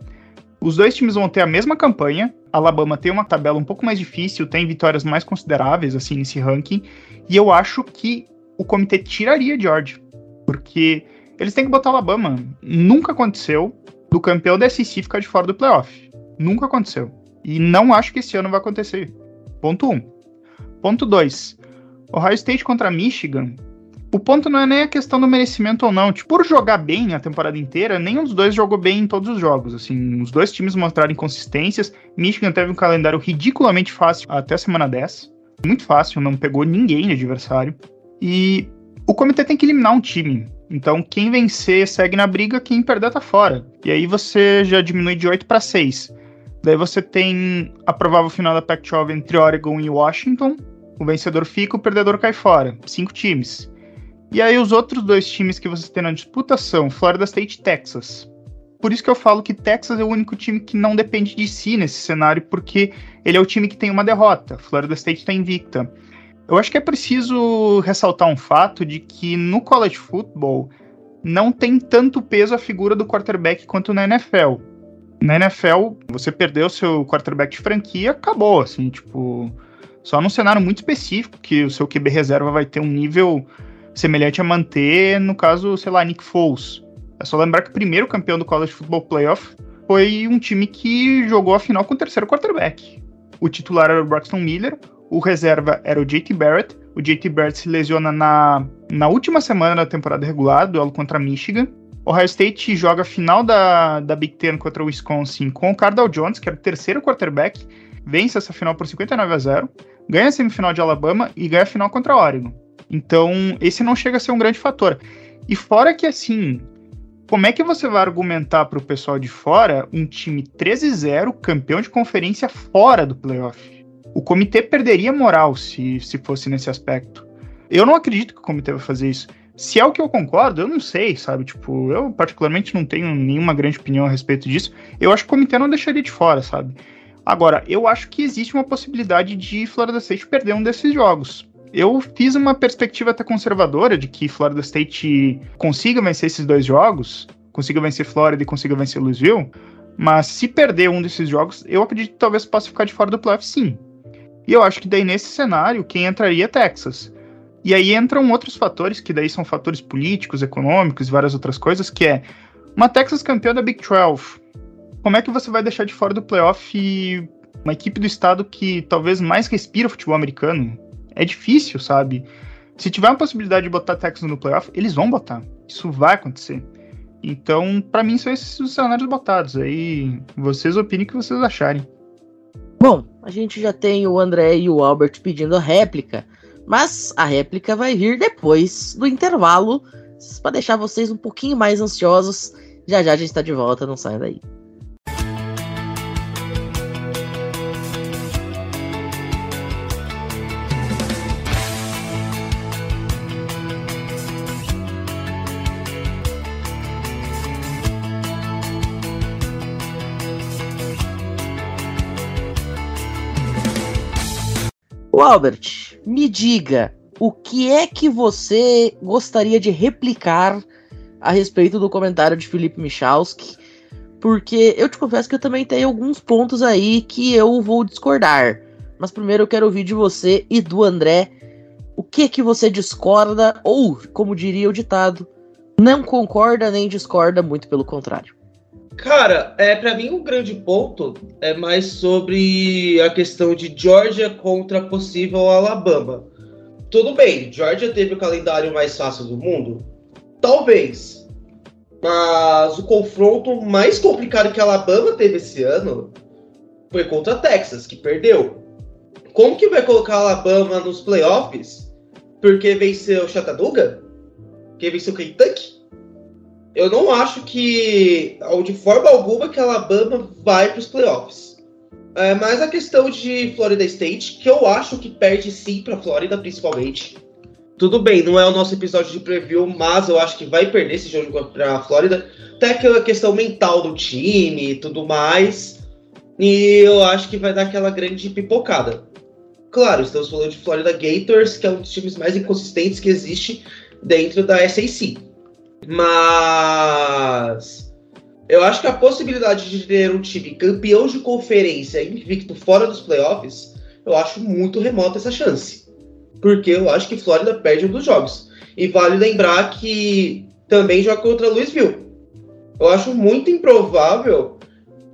os dois times vão ter a mesma campanha. Alabama tem uma tabela um pouco mais difícil, tem vitórias mais consideráveis assim nesse ranking, e eu acho que o comitê tiraria George. Porque eles têm que botar Alabama. Nunca aconteceu do campeão da SEC ficar de fora do playoff. Nunca aconteceu. E não acho que esse ano vai acontecer. Ponto 1. Um. Ponto 2. Ohio State contra Michigan. O ponto não é nem a questão do merecimento ou não. Tipo, por jogar bem a temporada inteira, nenhum dos dois jogou bem em todos os jogos. Assim, os dois times mostraram inconsistências. Michigan teve um calendário ridiculamente fácil até a semana 10. Muito fácil, não pegou ninguém de adversário. E o comitê tem que eliminar um time. Então, quem vencer segue na briga, quem perder tá fora. E aí você já diminui de 8 para 6. Daí você tem a provável final da Pac-12 entre Oregon e Washington. O vencedor fica, o perdedor cai fora. Cinco times. E aí os outros dois times que você tem na disputa são Florida State e Texas. Por isso que eu falo que Texas é o único time que não depende de si nesse cenário, porque ele é o time que tem uma derrota. Florida State está invicta. Eu acho que é preciso ressaltar um fato de que no college football não tem tanto peso a figura do quarterback quanto na NFL. Na NFL, você perdeu seu quarterback de franquia, acabou, assim, tipo, só num cenário muito específico que o seu QB reserva vai ter um nível semelhante a manter, no caso, sei lá, Nick Foles. É só lembrar que o primeiro campeão do College Football Playoff foi um time que jogou a final com o terceiro quarterback. O titular era o Braxton Miller, o reserva era o JT Barrett. O JT Barrett se lesiona na, na última semana da temporada regular, duelo contra Michigan. Ohio State joga a final da, da Big Ten contra o Wisconsin com o Cardell Jones, que era o terceiro quarterback, vence essa final por 59 a 0, ganha a semifinal de Alabama e ganha a final contra a Oregon. Então, esse não chega a ser um grande fator. E fora que, assim, como é que você vai argumentar para o pessoal de fora um time 13-0, campeão de conferência fora do playoff? O comitê perderia moral se, se fosse nesse aspecto. Eu não acredito que o comitê vai fazer isso. Se é o que eu concordo, eu não sei, sabe? Tipo, eu particularmente não tenho nenhuma grande opinião a respeito disso. Eu acho que o comitê não deixaria de fora, sabe? Agora, eu acho que existe uma possibilidade de Florida State perder um desses jogos. Eu fiz uma perspectiva até conservadora de que Florida State consiga vencer esses dois jogos, consiga vencer Florida e consiga vencer Louisville, mas se perder um desses jogos, eu acredito que talvez possa ficar de fora do playoff sim. E eu acho que daí nesse cenário, quem entraria é Texas. E aí entram outros fatores, que daí são fatores políticos, econômicos e várias outras coisas, que é uma Texas campeã da Big 12. Como é que você vai deixar de fora do playoff uma equipe do estado que talvez mais respira futebol americano? É difícil, sabe? Se tiver uma possibilidade de botar Texas no playoff, eles vão botar. Isso vai acontecer. Então, para mim, são esses os cenários botados. Aí vocês opinem o que vocês acharem. Bom, a gente já tem o André e o Albert pedindo a réplica, mas a réplica vai vir depois do intervalo, para deixar vocês um pouquinho mais ansiosos. Já já a gente está de volta, não saia daí. Albert, me diga, o que é que você gostaria de replicar a respeito do comentário de Felipe Michalski? Porque eu te confesso que eu também tenho alguns pontos aí que eu vou discordar. Mas primeiro eu quero ouvir de você e do André o que que você discorda ou, como diria o ditado, não concorda nem discorda, muito pelo contrário. Cara, é para mim um grande ponto é mais sobre a questão de Georgia contra possível Alabama. Tudo bem, Georgia teve o calendário mais fácil do mundo? Talvez. Mas o confronto mais complicado que a Alabama teve esse ano foi contra Texas, que perdeu. Como que vai colocar a Alabama nos playoffs? Porque venceu Chattanooga? Que venceu Kentucky? Eu não acho que, de forma alguma, que a Alabama vai para os playoffs. É, mas a questão de Florida State, que eu acho que perde sim para Flórida, principalmente. Tudo bem, não é o nosso episódio de preview, mas eu acho que vai perder esse jogo para a Flórida. Até aquela questão mental do time e tudo mais. E eu acho que vai dar aquela grande pipocada. Claro, estamos falando de Florida Gators, que é um dos times mais inconsistentes que existe dentro da SAC. Mas eu acho que a possibilidade de ter um time campeão de conferência invicto fora dos playoffs, eu acho muito remota essa chance. Porque eu acho que Flórida perde um dos jogos. E vale lembrar que também joga contra Louisville. Eu acho muito improvável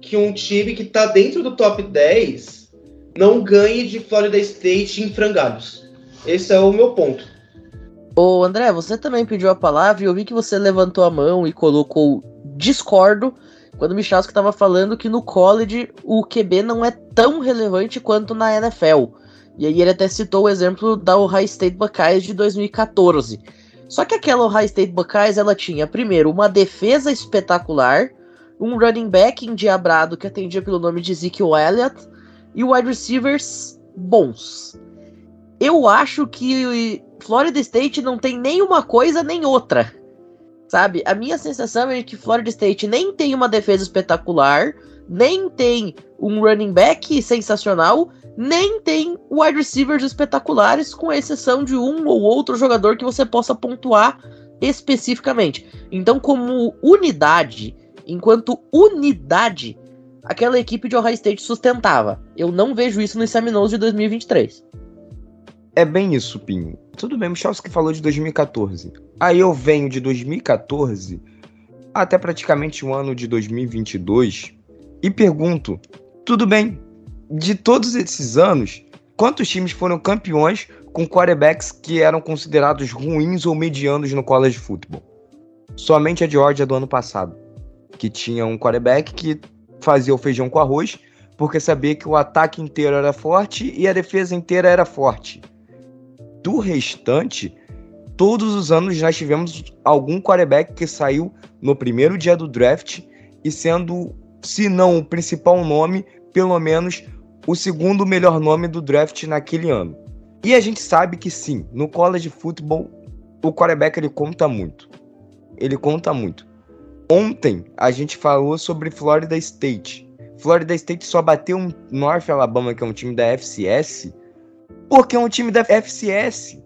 que um time que está dentro do top 10 não ganhe de Florida State em frangalhos. Esse é o meu ponto. Ô André, você também pediu a palavra e eu vi que você levantou a mão e colocou discordo quando o Michalski estava falando que no college o QB não é tão relevante quanto na NFL. E aí ele até citou o exemplo da Ohio State Buckeyes de 2014. Só que aquela Ohio State Buckeyes ela tinha primeiro uma defesa espetacular, um running back endiabrado que atendia pelo nome de Ezekiel Elliott e wide receivers bons. Eu acho que Florida State não tem nem uma coisa nem outra. Sabe? A minha sensação é que Florida State nem tem uma defesa espetacular, nem tem um running back sensacional, nem tem wide receivers espetaculares, com exceção de um ou outro jogador que você possa pontuar especificamente. Então, como unidade, enquanto unidade, aquela equipe de Ohio State sustentava. Eu não vejo isso no Seminoles de 2023. É bem isso, Pinho. Tudo bem, que falou de 2014. Aí eu venho de 2014 até praticamente o ano de 2022 e pergunto: tudo bem, de todos esses anos, quantos times foram campeões com quarterbacks que eram considerados ruins ou medianos no college football? Somente a Georgia do ano passado, que tinha um quarterback que fazia o feijão com arroz, porque sabia que o ataque inteiro era forte e a defesa inteira era forte do restante, todos os anos nós tivemos algum quarterback que saiu no primeiro dia do draft e sendo, se não o principal nome, pelo menos o segundo melhor nome do draft naquele ano. E a gente sabe que sim, no college football o quarterback ele conta muito. Ele conta muito. Ontem a gente falou sobre Florida State. Florida State só bateu um North Alabama, que é um time da FCS, porque é um time da FCS.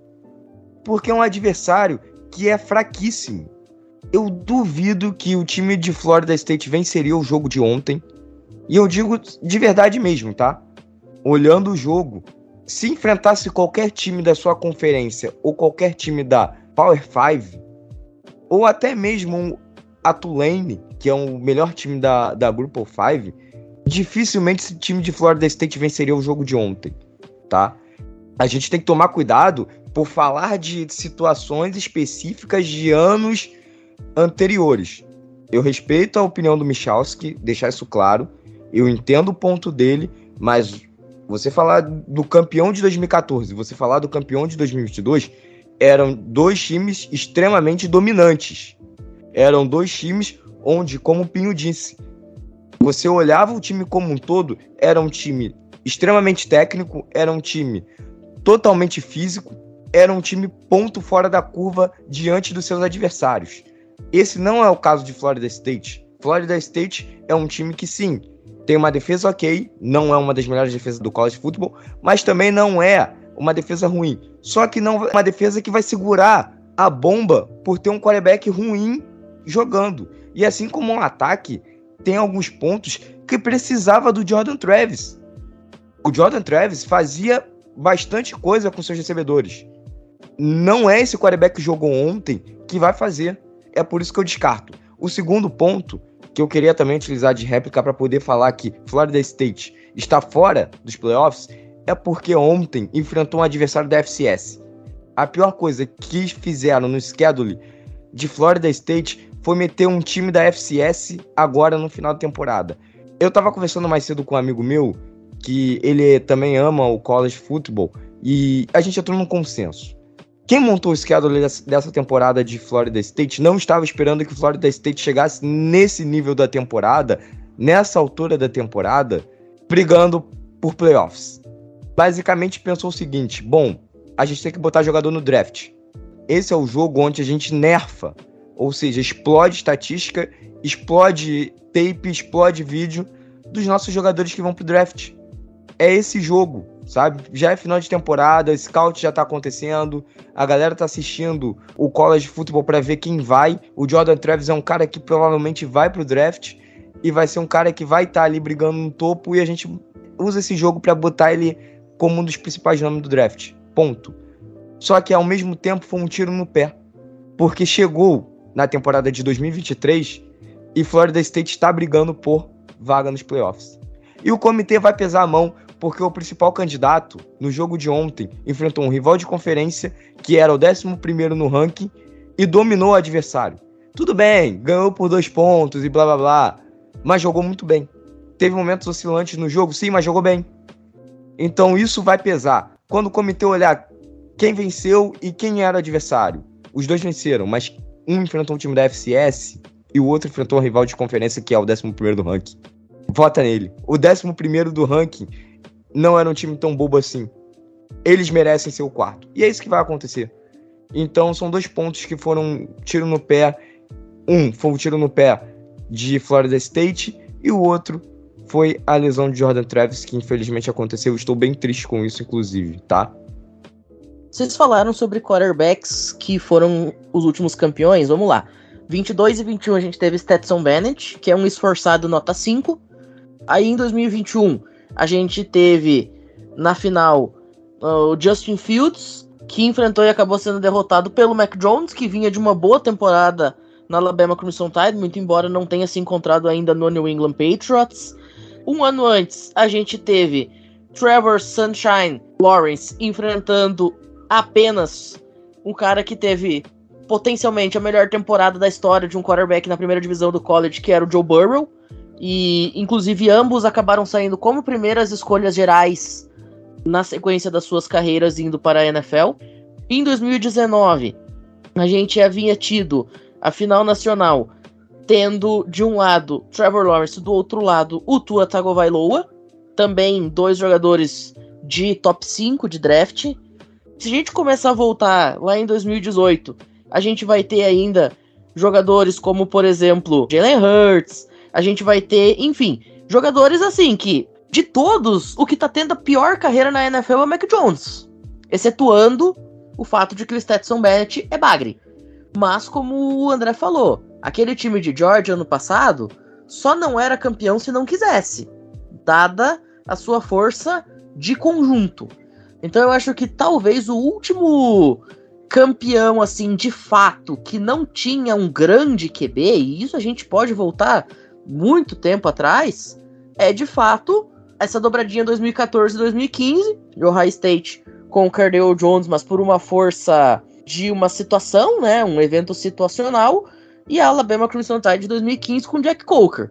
Porque é um adversário que é fraquíssimo. Eu duvido que o time de Florida State venceria o jogo de ontem. E eu digo de verdade mesmo, tá? Olhando o jogo, se enfrentasse qualquer time da sua conferência ou qualquer time da Power 5, ou até mesmo a Tulane, que é o melhor time da, da of 5, dificilmente esse time de Florida State venceria o jogo de ontem, tá? A gente tem que tomar cuidado por falar de situações específicas de anos anteriores. Eu respeito a opinião do Michalski, deixar isso claro. Eu entendo o ponto dele, mas você falar do campeão de 2014, você falar do campeão de 2022, eram dois times extremamente dominantes. Eram dois times onde, como o Pinho disse, você olhava o time como um todo, era um time extremamente técnico, era um time totalmente físico, era um time ponto fora da curva diante dos seus adversários. Esse não é o caso de Florida State. Florida State é um time que sim, tem uma defesa ok, não é uma das melhores defesas do college football, mas também não é uma defesa ruim. Só que não é uma defesa que vai segurar a bomba por ter um quarterback ruim jogando. E assim como um ataque, tem alguns pontos que precisava do Jordan Travis. O Jordan Travis fazia bastante coisa com seus recebedores. Não é esse quarterback que jogou ontem que vai fazer. É por isso que eu descarto. O segundo ponto que eu queria também utilizar de réplica para poder falar que Florida State está fora dos playoffs é porque ontem enfrentou um adversário da FCS. A pior coisa que fizeram no schedule de Florida State foi meter um time da FCS agora no final da temporada. Eu tava conversando mais cedo com um amigo meu que ele também ama o college football e a gente entrou num consenso. Quem montou o schedule dessa temporada de Florida State não estava esperando que Florida State chegasse nesse nível da temporada, nessa altura da temporada, brigando por playoffs. Basicamente pensou o seguinte: bom, a gente tem que botar jogador no draft. Esse é o jogo onde a gente nerfa, ou seja, explode estatística, explode tape, explode vídeo dos nossos jogadores que vão pro draft é esse jogo, sabe? Já é final de temporada, scout já tá acontecendo, a galera tá assistindo o college football para ver quem vai. O Jordan Travis é um cara que provavelmente vai pro draft e vai ser um cara que vai estar tá ali brigando no topo e a gente usa esse jogo para botar ele como um dos principais nomes do draft. Ponto. Só que ao mesmo tempo foi um tiro no pé, porque chegou na temporada de 2023 e Florida State está brigando por vaga nos playoffs. E o comitê vai pesar a mão porque o principal candidato no jogo de ontem enfrentou um rival de conferência que era o 11 no ranking e dominou o adversário. Tudo bem, ganhou por dois pontos e blá blá blá, mas jogou muito bem. Teve momentos oscilantes no jogo, sim, mas jogou bem. Então isso vai pesar. Quando o comitê olhar quem venceu e quem era o adversário, os dois venceram, mas um enfrentou um time da FCS e o outro enfrentou um rival de conferência que é o 11 do ranking. Vota nele. O 11 do ranking não era um time tão bobo assim. Eles merecem ser o quarto. E é isso que vai acontecer. Então são dois pontos que foram tiro no pé. Um foi um tiro no pé de Florida State e o outro foi a lesão de Jordan Travis, que infelizmente aconteceu. Estou bem triste com isso, inclusive, tá? Vocês falaram sobre quarterbacks que foram os últimos campeões. Vamos lá. 22 e 21 a gente teve Stetson Bennett, que é um esforçado nota 5. Aí em 2021 a gente teve na final uh, o Justin Fields, que enfrentou e acabou sendo derrotado pelo Mac Jones, que vinha de uma boa temporada na Alabama Crimson Tide, muito embora não tenha se encontrado ainda no New England Patriots. Um ano antes, a gente teve Trevor Sunshine Lawrence enfrentando apenas um cara que teve potencialmente a melhor temporada da história de um quarterback na primeira divisão do college, que era o Joe Burrow. E, inclusive, ambos acabaram saindo como primeiras escolhas gerais na sequência das suas carreiras indo para a NFL. Em 2019, a gente havia tido a final nacional, tendo de um lado Trevor Lawrence, do outro lado o Tua Tagovailoa, também dois jogadores de top 5 de draft. Se a gente começar a voltar lá em 2018, a gente vai ter ainda jogadores como, por exemplo, Jalen Hurts, a gente vai ter, enfim, jogadores assim que, de todos, o que tá tendo a pior carreira na NFL é o Mac Jones. Excetuando o fato de que o Stetson Bennett é bagre. Mas, como o André falou, aquele time de Georgia ano passado só não era campeão se não quisesse, dada a sua força de conjunto. Então eu acho que talvez o último campeão assim de fato que não tinha um grande QB, e isso a gente pode voltar muito tempo atrás, é de fato essa dobradinha 2014 e 2015 de Ohio State com o Cardale Jones, mas por uma força de uma situação, né, um evento situacional, e a Alabama Crimson Tide de 2015 com Jack Coker.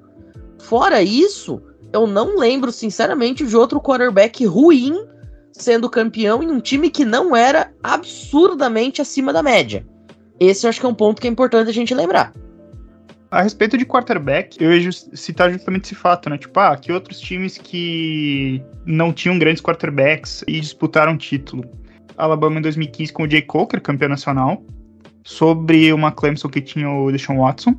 Fora isso, eu não lembro sinceramente de outro quarterback ruim sendo campeão em um time que não era absurdamente acima da média. Esse eu acho que é um ponto que é importante a gente lembrar. A respeito de quarterback, eu ia citar justamente esse fato, né? Tipo, ah, que outros times que não tinham grandes quarterbacks e disputaram título. Alabama em 2015 com o Jay Coker, campeão nacional, sobre uma Clemson que tinha o Deshaun Watson.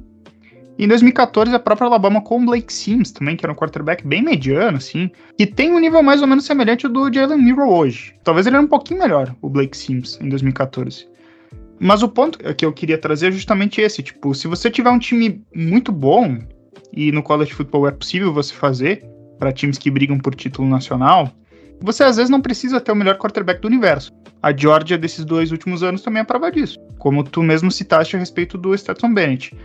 Em 2014, a própria Alabama com o Blake Sims também, que era um quarterback bem mediano, assim, que tem um nível mais ou menos semelhante ao do Jalen Miro hoje. Talvez ele era um pouquinho melhor, o Blake Sims, em 2014. Mas o ponto que eu queria trazer é justamente esse, tipo, se você tiver um time muito bom, e no college football é possível você fazer, para times que brigam por título nacional, você às vezes não precisa ter o melhor quarterback do universo. A Georgia desses dois últimos anos também é prova disso. Como tu mesmo citaste a respeito do Stetson Bennett.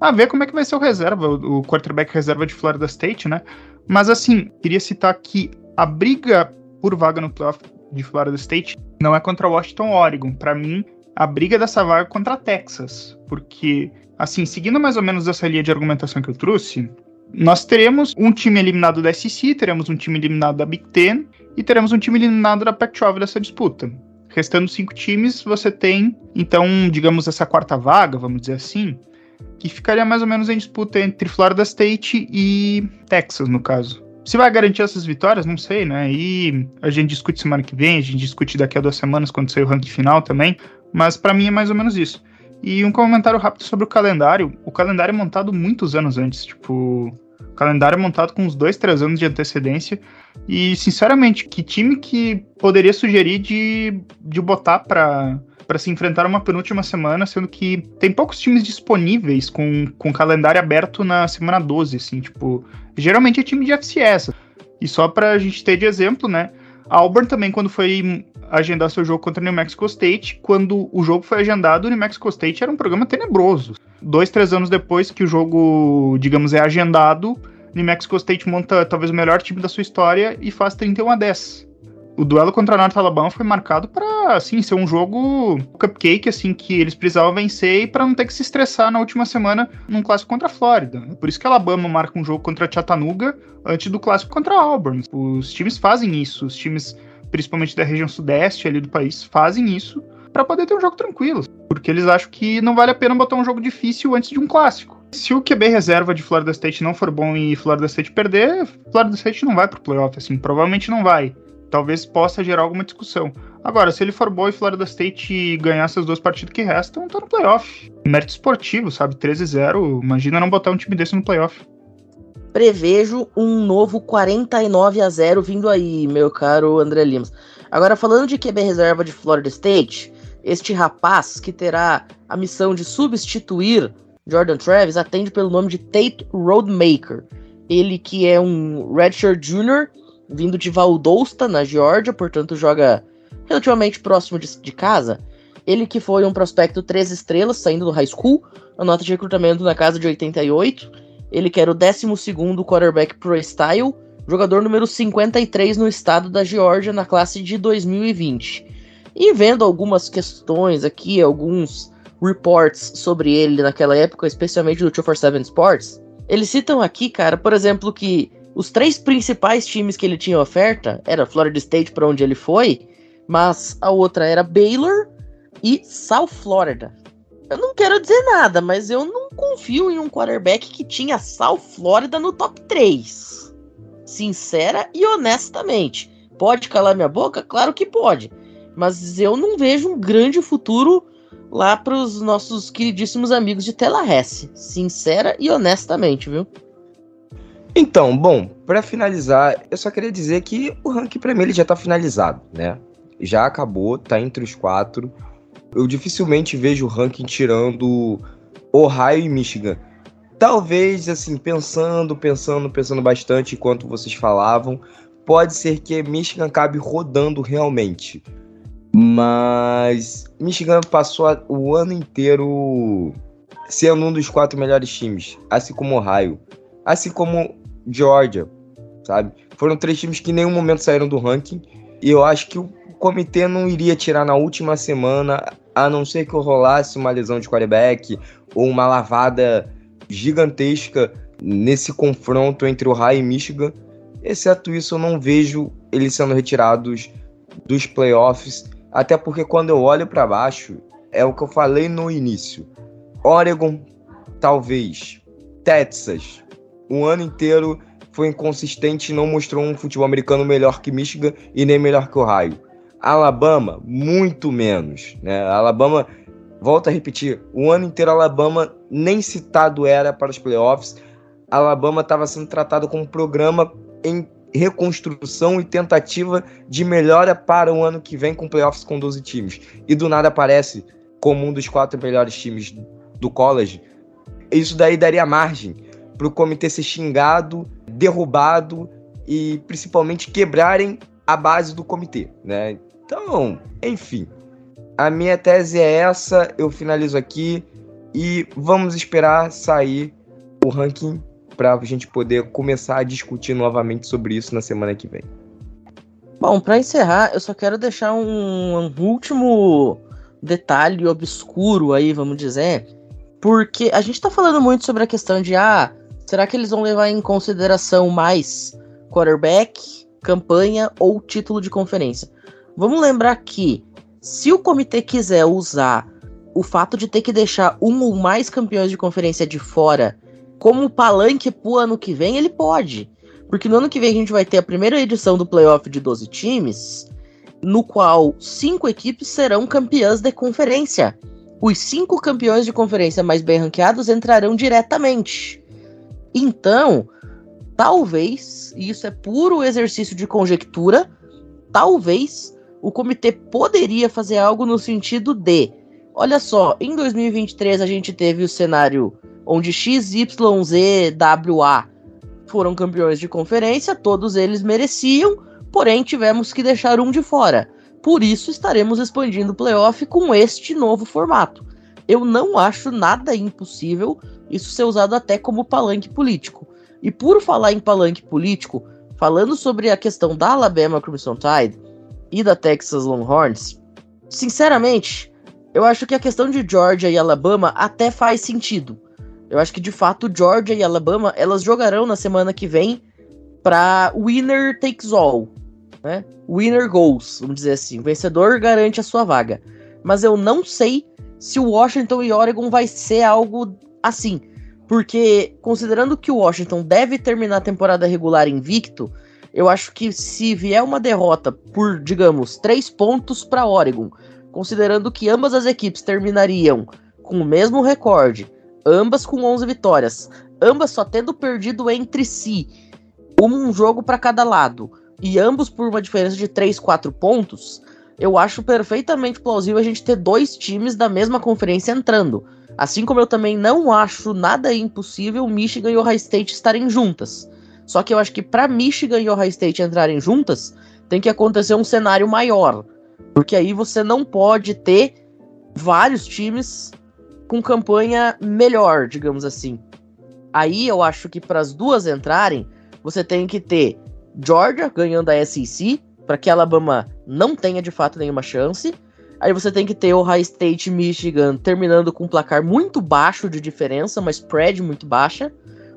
A ver como é que vai ser o reserva, o quarterback reserva de Florida State, né? Mas assim, queria citar que a briga por vaga no playoff de Florida State não é contra Washington Oregon. Para mim, a briga dessa vaga contra Texas, porque, assim, seguindo mais ou menos essa linha de argumentação que eu trouxe, nós teremos um time eliminado da SEC, teremos um time eliminado da Big Ten e teremos um time eliminado da Pac-12 dessa disputa. Restando cinco times, você tem, então, digamos, essa quarta vaga, vamos dizer assim, que ficaria mais ou menos em disputa entre Florida State e Texas, no caso. Se vai garantir essas vitórias, não sei, né? E a gente discute semana que vem, a gente discute daqui a duas semanas quando sair o ranking final também. Mas para mim é mais ou menos isso. E um comentário rápido sobre o calendário. O calendário é montado muitos anos antes. Tipo, o calendário é montado com uns dois, três anos de antecedência. E, sinceramente, que time que poderia sugerir de, de botar para para se enfrentar uma penúltima semana, sendo que tem poucos times disponíveis com, com calendário aberto na semana 12, assim, tipo, geralmente é time de FCS. E só pra gente ter de exemplo, né, Auburn também, quando foi agendar seu jogo contra o New Mexico State, quando o jogo foi agendado, o New Mexico State era um programa tenebroso. Dois, três anos depois que o jogo, digamos, é agendado, New Mexico State monta talvez o melhor time da sua história e faz 31 a 10. O duelo contra a North Alabama foi marcado para assim ser um jogo cupcake assim que eles precisavam vencer e para não ter que se estressar na última semana num clássico contra a Flórida. Por isso que a Alabama marca um jogo contra a Chattanooga antes do clássico contra a Auburn. Os times fazem isso, os times principalmente da região sudeste ali do país fazem isso para poder ter um jogo tranquilo, porque eles acham que não vale a pena botar um jogo difícil antes de um clássico. Se o QB reserva de Florida State não for bom e Florida State perder, Florida State não vai pro playoff, assim, provavelmente não vai. Talvez possa gerar alguma discussão. Agora, se ele for bom e Florida State ganhar essas duas partidas que restam, tá no playoff. Mérito esportivo, sabe? 13-0. Imagina não botar um time desse no playoff. Prevejo um novo 49 a 0 vindo aí, meu caro André Limas. Agora, falando de QB reserva de Florida State, este rapaz que terá a missão de substituir Jordan Travis atende pelo nome de Tate Roadmaker. Ele que é um redshirt junior, vindo de Valdosta, na Geórgia, portanto joga relativamente próximo de, de, casa. Ele que foi um prospecto 3 estrelas, saindo do high school, a nota de recrutamento na casa de 88. Ele que era o 12 quarterback pro style, jogador número 53 no estado da Geórgia na classe de 2020. E vendo algumas questões aqui, alguns reports sobre ele naquela época, especialmente do 247 Sports, eles citam aqui, cara, por exemplo, que os três principais times que ele tinha oferta era Florida State, para onde ele foi, mas a outra era Baylor e South Florida. Eu não quero dizer nada, mas eu não confio em um quarterback que tinha South Florida no top 3. Sincera e honestamente. Pode calar minha boca? Claro que pode. Mas eu não vejo um grande futuro lá para os nossos queridíssimos amigos de Tallahassee. Sincera e honestamente, viu? Então, bom, para finalizar, eu só queria dizer que o ranking para mim ele já tá finalizado, né? Já acabou, tá entre os quatro. Eu dificilmente vejo o ranking tirando Ohio e Michigan. Talvez, assim, pensando, pensando, pensando bastante enquanto vocês falavam, pode ser que Michigan acabe rodando realmente. Mas Michigan passou o ano inteiro sendo um dos quatro melhores times, assim como Ohio, assim como Georgia, sabe? Foram três times que em nenhum momento saíram do ranking e eu acho que o comitê não iria tirar na última semana, a não ser que rolasse uma lesão de quarterback ou uma lavada gigantesca nesse confronto entre Ohio e Michigan. Exceto isso, eu não vejo eles sendo retirados dos playoffs até porque quando eu olho para baixo, é o que eu falei no início. Oregon, talvez. Texas, o ano inteiro foi inconsistente e não mostrou um futebol americano melhor que Michigan e nem melhor que Ohio. Alabama, muito menos. Né? Alabama, volta a repetir, o ano inteiro Alabama nem citado era para os playoffs. Alabama estava sendo tratado como um programa em reconstrução e tentativa de melhora para o ano que vem com playoffs com 12 times. E do nada aparece como um dos quatro melhores times do college. Isso daí daria margem para o comitê ser xingado, derrubado e principalmente quebrarem a base do comitê, né? Então, enfim, a minha tese é essa, eu finalizo aqui e vamos esperar sair o ranking para a gente poder começar a discutir novamente sobre isso na semana que vem. Bom, para encerrar, eu só quero deixar um, um, último detalhe obscuro aí, vamos dizer, porque a gente está falando muito sobre a questão de ah, será que eles vão levar em consideração mais quarterback, campanha ou título de conferência? Vamos lembrar que se o comitê quiser usar o fato de ter que deixar um ou mais campeões de conferência de fora como palanque pro ano que vem, ele pode. Porque no ano que vem a gente vai ter a primeira edição do playoff de 12 times, no qual cinco equipes serão campeãs de conferência. Os cinco campeões de conferência mais bem ranqueados entrarão diretamente. Então, talvez, e isso é puro exercício de conjectura, talvez o comitê poderia fazer algo no sentido de: olha só, em 2023 a gente teve o cenário onde XYZWA foram campeões de conferência, todos eles mereciam, porém tivemos que deixar um de fora. Por isso estaremos expandindo o playoff com este novo formato. Eu não acho nada impossível isso ser usado até como palanque político. E por falar em palanque político, falando sobre a questão da Alabama Crimson Tide e da Texas Longhorns, sinceramente, eu acho que a questão de Georgia e Alabama até faz sentido. Eu acho que de fato Georgia e Alabama elas jogarão na semana que vem para winner takes all, né? Winner goes, vamos dizer assim. O vencedor garante a sua vaga. Mas eu não sei se o Washington e Oregon vai ser algo assim. Porque, considerando que o Washington deve terminar a temporada regular invicto, eu acho que se vier uma derrota por, digamos, três pontos para Oregon, considerando que ambas as equipes terminariam com o mesmo recorde, ambas com 11 vitórias, ambas só tendo perdido entre si um jogo para cada lado, e ambos por uma diferença de 3, 4 pontos, eu acho perfeitamente plausível a gente ter dois times da mesma conferência entrando. Assim como eu também não acho nada impossível Michigan e Ohio State estarem juntas. Só que eu acho que para Michigan e Ohio State entrarem juntas, tem que acontecer um cenário maior. Porque aí você não pode ter vários times com campanha melhor, digamos assim. Aí eu acho que para as duas entrarem, você tem que ter Georgia ganhando a SEC, para que Alabama não tenha de fato nenhuma chance. Aí você tem que ter o High State Michigan terminando com um placar muito baixo de diferença, uma spread muito baixa.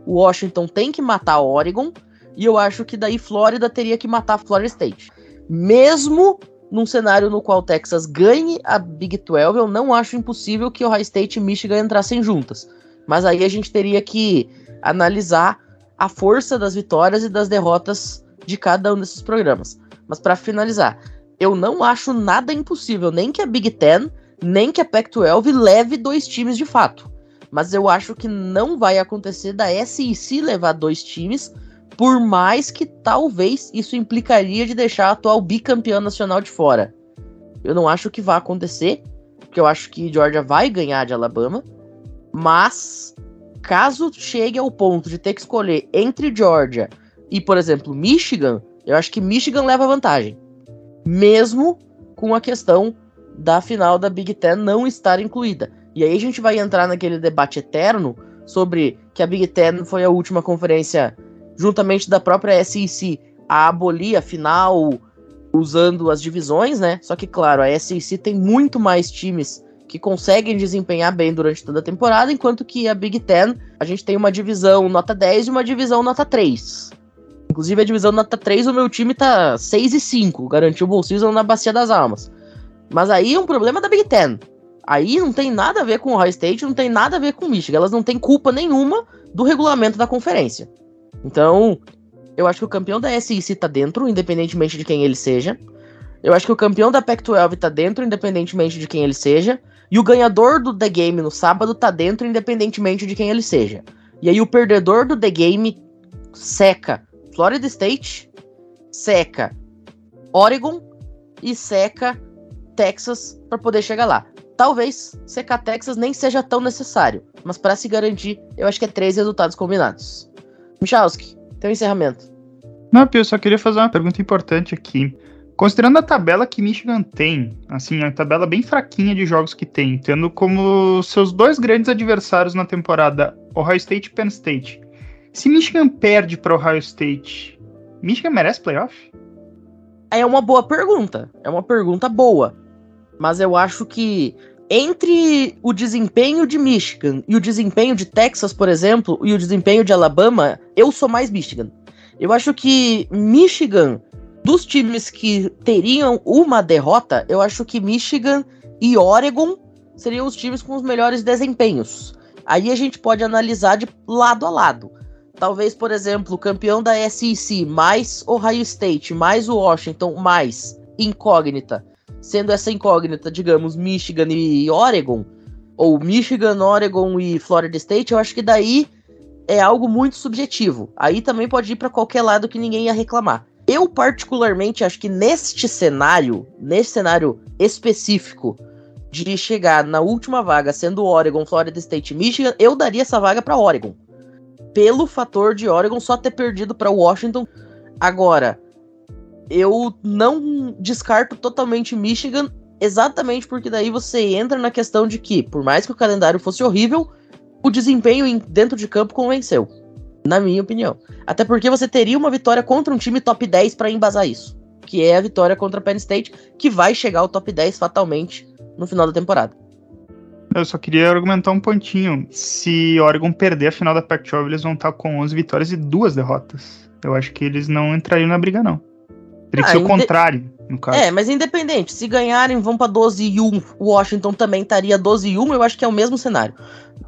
O Washington tem que matar Oregon. E eu acho que daí Flórida teria que matar Florida State. Mesmo num cenário no qual Texas ganhe a Big 12, eu não acho impossível que o High State e Michigan entrassem juntas. Mas aí a gente teria que analisar a força das vitórias e das derrotas de cada um desses programas. Mas para finalizar, eu não acho nada impossível, nem que a Big Ten, nem que a Pac-12 leve dois times de fato. Mas eu acho que não vai acontecer da SEC levar dois times, por mais que talvez isso implicaria de deixar a atual bicampeã nacional de fora. Eu não acho que vai acontecer, porque eu acho que Georgia vai ganhar de Alabama, mas caso chegue ao ponto de ter que escolher entre Georgia e, por exemplo, Michigan, eu acho que Michigan leva vantagem. Mesmo com a questão da final da Big Ten não estar incluída. E aí a gente vai entrar naquele debate eterno sobre que a Big Ten foi a última conferência, juntamente da própria SEC, a abolir a final usando as divisões, né? Só que, claro, a SEC tem muito mais times que conseguem desempenhar bem durante toda a temporada, enquanto que a Big Ten, a gente tem uma divisão nota 10 e uma divisão nota 3. Inclusive, a divisão nota 3, o meu time tá 6 e 5, garantiu o bolsismo na Bacia das Almas. Mas aí é um problema da Big Ten. Aí não tem nada a ver com o High State, não tem nada a ver com o Michigan. Elas não têm culpa nenhuma do regulamento da conferência. Então, eu acho que o campeão da SEC tá dentro, independentemente de quem ele seja. Eu acho que o campeão da Pac-12 tá dentro, independentemente de quem ele seja. E o ganhador do The Game no sábado tá dentro, independentemente de quem ele seja. E aí o perdedor do The Game seca Florida State, seca Oregon e seca Texas para poder chegar lá. Talvez secar Texas nem seja tão necessário, mas para se garantir, eu acho que é três resultados combinados. Michalski, tem um encerramento. Não, Pio, eu só queria fazer uma pergunta importante aqui. Considerando a tabela que Michigan tem, assim, a tabela bem fraquinha de jogos que tem, tendo como seus dois grandes adversários na temporada Ohio State e Penn State, se Michigan perde para Ohio State, Michigan merece playoff? É uma boa pergunta. É uma pergunta boa. Mas eu acho que entre o desempenho de Michigan e o desempenho de Texas, por exemplo, e o desempenho de Alabama, eu sou mais Michigan. Eu acho que Michigan, dos times que teriam uma derrota, eu acho que Michigan e Oregon seriam os times com os melhores desempenhos. Aí a gente pode analisar de lado a lado. Talvez, por exemplo, o campeão da SEC mais Ohio State, mais o Washington, mais incógnita. Sendo essa incógnita, digamos, Michigan e Oregon, ou Michigan, Oregon e Florida State, eu acho que daí é algo muito subjetivo. Aí também pode ir para qualquer lado que ninguém ia reclamar. Eu, particularmente, acho que neste cenário, nesse cenário específico, de chegar na última vaga sendo Oregon, Florida State Michigan, eu daria essa vaga para Oregon pelo fator de Oregon só ter perdido para Washington. Agora, eu não descarto totalmente Michigan, exatamente porque daí você entra na questão de que, por mais que o calendário fosse horrível, o desempenho dentro de campo convenceu. Na minha opinião. Até porque você teria uma vitória contra um time top 10 para embasar isso. Que é a vitória contra a Penn State, que vai chegar ao top 10 fatalmente no final da temporada. Eu só queria argumentar um pontinho. Se Oregon perder a final da Pac-12, eles vão estar com 11 vitórias e duas derrotas. Eu acho que eles não entrariam na briga, não. Teria que ah, ser o contrário, no caso. É, mas independente, se ganharem, vão para 12 e 1. O Washington também estaria 12 e 1, eu acho que é o mesmo cenário.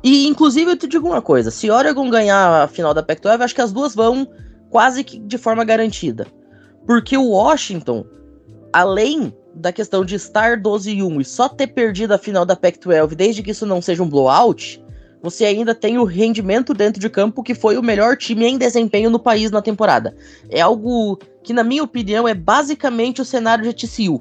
E, inclusive, eu te digo uma coisa: se Oregon ganhar a final da Pac-12, acho que as duas vão quase que de forma garantida. Porque o Washington, além da questão de estar 12 e 1 e só ter perdido a final da Pac-12, desde que isso não seja um blowout, você ainda tem o rendimento dentro de campo que foi o melhor time em desempenho no país na temporada. É algo que, na minha opinião, é basicamente o cenário de TCU,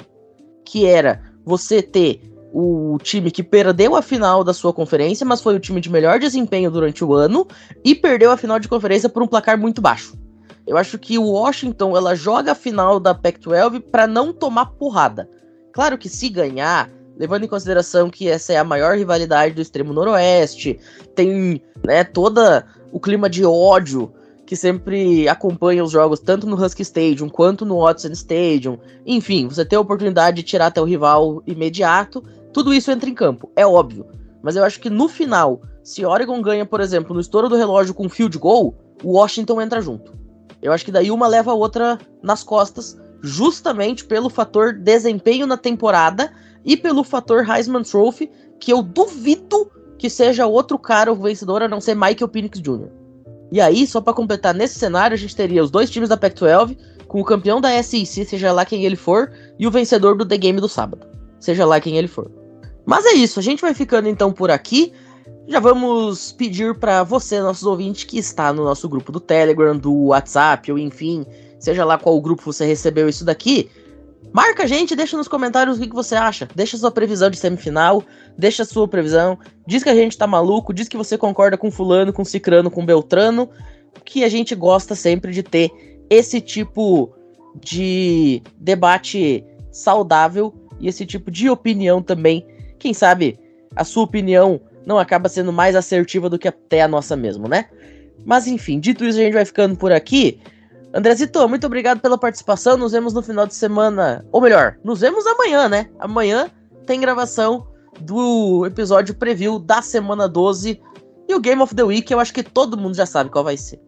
que era você ter o time que perdeu a final da sua conferência, mas foi o time de melhor desempenho durante o ano e perdeu a final de conferência por um placar muito baixo. Eu acho que o Washington ela joga a final da Pac-12 para não tomar porrada. Claro que se ganhar, levando em consideração que essa é a maior rivalidade do extremo noroeste, tem né, toda o clima de ódio que sempre acompanha os jogos tanto no Husky Stadium quanto no Watson Stadium. Enfim, você tem a oportunidade de tirar até o rival imediato, tudo isso entra em campo, é óbvio. Mas eu acho que no final, se Oregon ganha, por exemplo, no estouro do relógio com field goal, o Washington entra junto. Eu acho que daí uma leva a outra nas costas, justamente pelo fator desempenho na temporada e pelo fator Heisman Trophy, que eu duvido que seja outro cara o vencedor a não ser Michael Penix Jr. E aí, só para completar nesse cenário, a gente teria os dois times da Pac-12, com o campeão da SEC, seja lá quem ele for, e o vencedor do The Game do sábado, seja lá quem ele for. Mas é isso, a gente vai ficando então por aqui. Já vamos pedir para você, nossos ouvintes, que está no nosso grupo do Telegram, do WhatsApp, ou enfim, seja lá qual grupo você recebeu isso daqui, Marca a gente, deixa nos comentários o que, que você acha. Deixa sua previsão de semifinal, deixa sua previsão. Diz que a gente tá maluco, diz que você concorda com fulano, com cicrano, com beltrano. Que a gente gosta sempre de ter esse tipo de debate saudável e esse tipo de opinião também. Quem sabe a sua opinião não acaba sendo mais assertiva do que até a nossa mesmo, né? Mas enfim, dito isso, a gente vai ficando por aqui. Andrezito, muito obrigado pela participação. Nos vemos no final de semana. Ou melhor, nos vemos amanhã, né? Amanhã tem gravação do episódio preview da semana 12. E o Game of the Week, eu acho que todo mundo já sabe qual vai ser.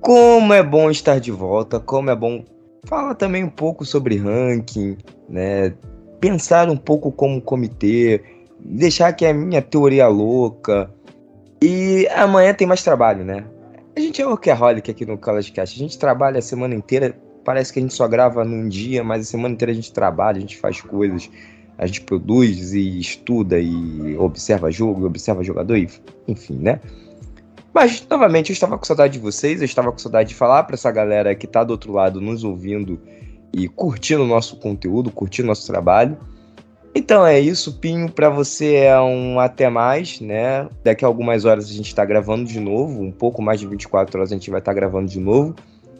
Como é bom estar de volta, como é bom falar também um pouco sobre ranking, né? Pensar um pouco como comitê, deixar que a minha teoria louca. E amanhã tem mais trabalho, né? A gente é workaholic aqui no College Cast. A gente trabalha a semana inteira. Parece que a gente só grava num dia, mas a semana inteira a gente trabalha, a gente faz coisas, a gente produz e estuda e observa jogo, observa jogador, e, enfim, né? Mas, novamente, eu estava com saudade de vocês, eu estava com saudade de falar para essa galera que está do outro lado nos ouvindo e curtindo o nosso conteúdo, curtindo o nosso trabalho. Então é isso, Pinho. Para você é um até mais, né? Daqui a algumas horas a gente está gravando de novo, um pouco mais de 24 horas a gente vai estar tá gravando de novo.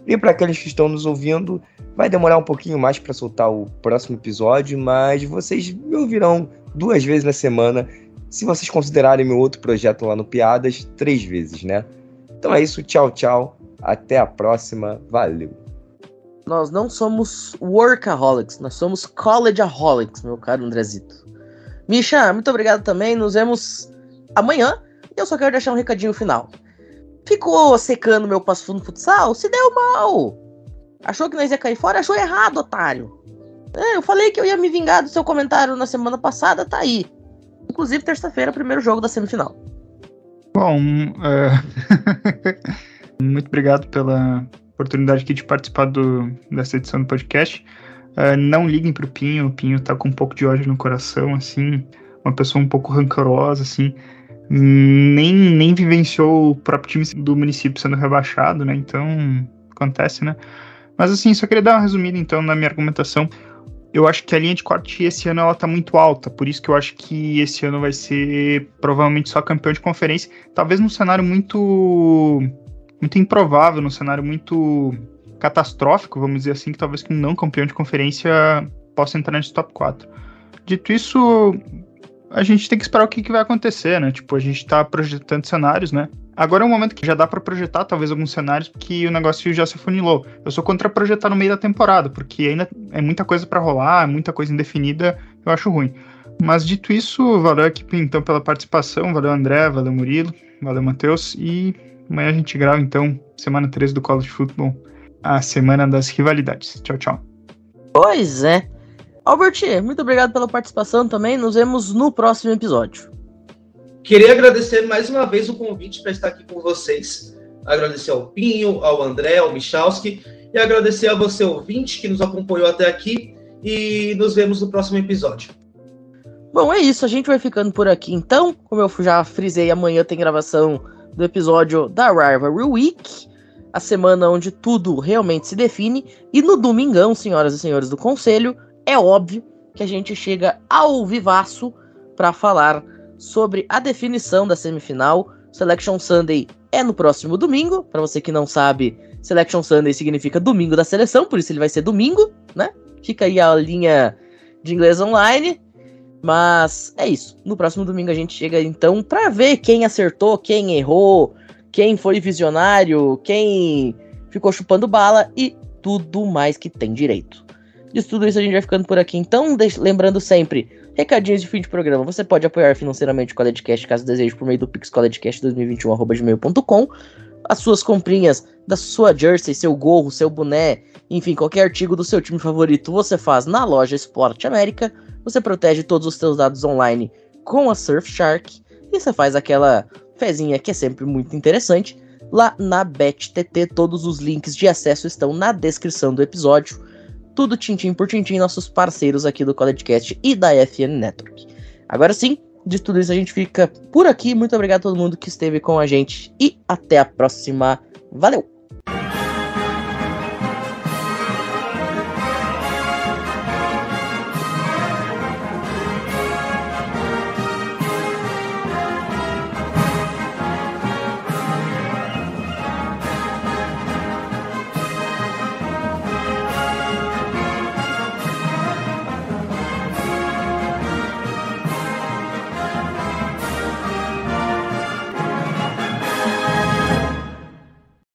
E para aqueles que estão nos ouvindo, vai demorar um pouquinho mais para soltar o próximo episódio, mas vocês me ouvirão duas vezes na semana, se vocês considerarem meu outro projeto lá no Piadas, três vezes, né? Então é isso, tchau, tchau. Até a próxima. Valeu. Nós não somos workaholics, nós somos collegeaholics, meu caro Andrezito. Misha, muito obrigado também. Nos vemos amanhã. E eu só quero deixar um recadinho final. Ficou secando meu passo fundo futsal? Se deu mal! Achou que nós ia cair fora? Achou errado, otário. É, eu falei que eu ia me vingar do seu comentário na semana passada, tá aí. Inclusive, terça-feira, primeiro jogo da semifinal. Bom, uh... muito obrigado pela, oportunidade aqui de participar do, dessa edição do podcast. Uh, não liguem pro Pinho, o Pinho tá com um pouco de ódio no coração, assim, uma pessoa um pouco rancorosa, assim, nem, nem vivenciou o próprio time do município sendo rebaixado, né, então acontece, né. Mas assim, só queria dar uma resumida então na minha argumentação. Eu acho que a linha de corte esse ano ela tá muito alta, por isso que eu acho que esse ano vai ser provavelmente só campeão de conferência, talvez num cenário muito muito improvável, num cenário muito catastrófico, vamos dizer assim, que talvez que um não campeão de conferência possa entrar nesse top 4. Dito isso, a gente tem que esperar o que, que vai acontecer, né? Tipo, a gente tá projetando cenários, né? Agora é um momento que já dá para projetar talvez alguns cenários porque o negócio já se funilou. Eu sou contra projetar no meio da temporada, porque ainda é muita coisa para rolar, é muita coisa indefinida, eu acho ruim. Mas dito isso, valeu a equipe então pela participação, valeu André, valeu Murilo, valeu Matheus e amanhã a gente grava então semana 13 do College Football, a semana das rivalidades. Tchau, tchau. Pois é. Albert, muito obrigado pela participação também. Nos vemos no próximo episódio. Queria agradecer mais uma vez o convite para estar aqui com vocês. Agradecer ao Pinho, ao André, ao Michalski e agradecer a você, ouvinte, que nos acompanhou até aqui. E nos vemos no próximo episódio. Bom, é isso. A gente vai ficando por aqui então. Como eu já frisei, amanhã tem gravação do episódio da Rivalry Week, a semana onde tudo realmente se define. E no domingão, senhoras e senhores do conselho, é óbvio que a gente chega ao vivaço para falar sobre a definição da semifinal. Selection Sunday é no próximo domingo. Para você que não sabe, Selection Sunday significa domingo da seleção, por isso ele vai ser domingo, né? Fica aí a linha de inglês online. Mas é isso. No próximo domingo a gente chega então para ver quem acertou, quem errou, quem foi visionário, quem ficou chupando bala e tudo mais que tem direito. De tudo isso a gente vai ficando por aqui. Então, lembrando sempre, recadinhos de fim de programa. Você pode apoiar financeiramente o CollegeCast caso deseje por meio do Pix CollegeCast2021.gmail.com As suas comprinhas da sua jersey, seu gorro, seu boné, enfim, qualquer artigo do seu time favorito você faz na loja Esporte América. Você protege todos os seus dados online com a Surfshark. E você faz aquela fezinha que é sempre muito interessante. Lá na BetTT, todos os links de acesso estão na descrição do episódio tudo tintim por tintim, nossos parceiros aqui do CollegeCast e da FN Network. Agora sim, de tudo isso a gente fica por aqui. Muito obrigado a todo mundo que esteve com a gente e até a próxima. Valeu!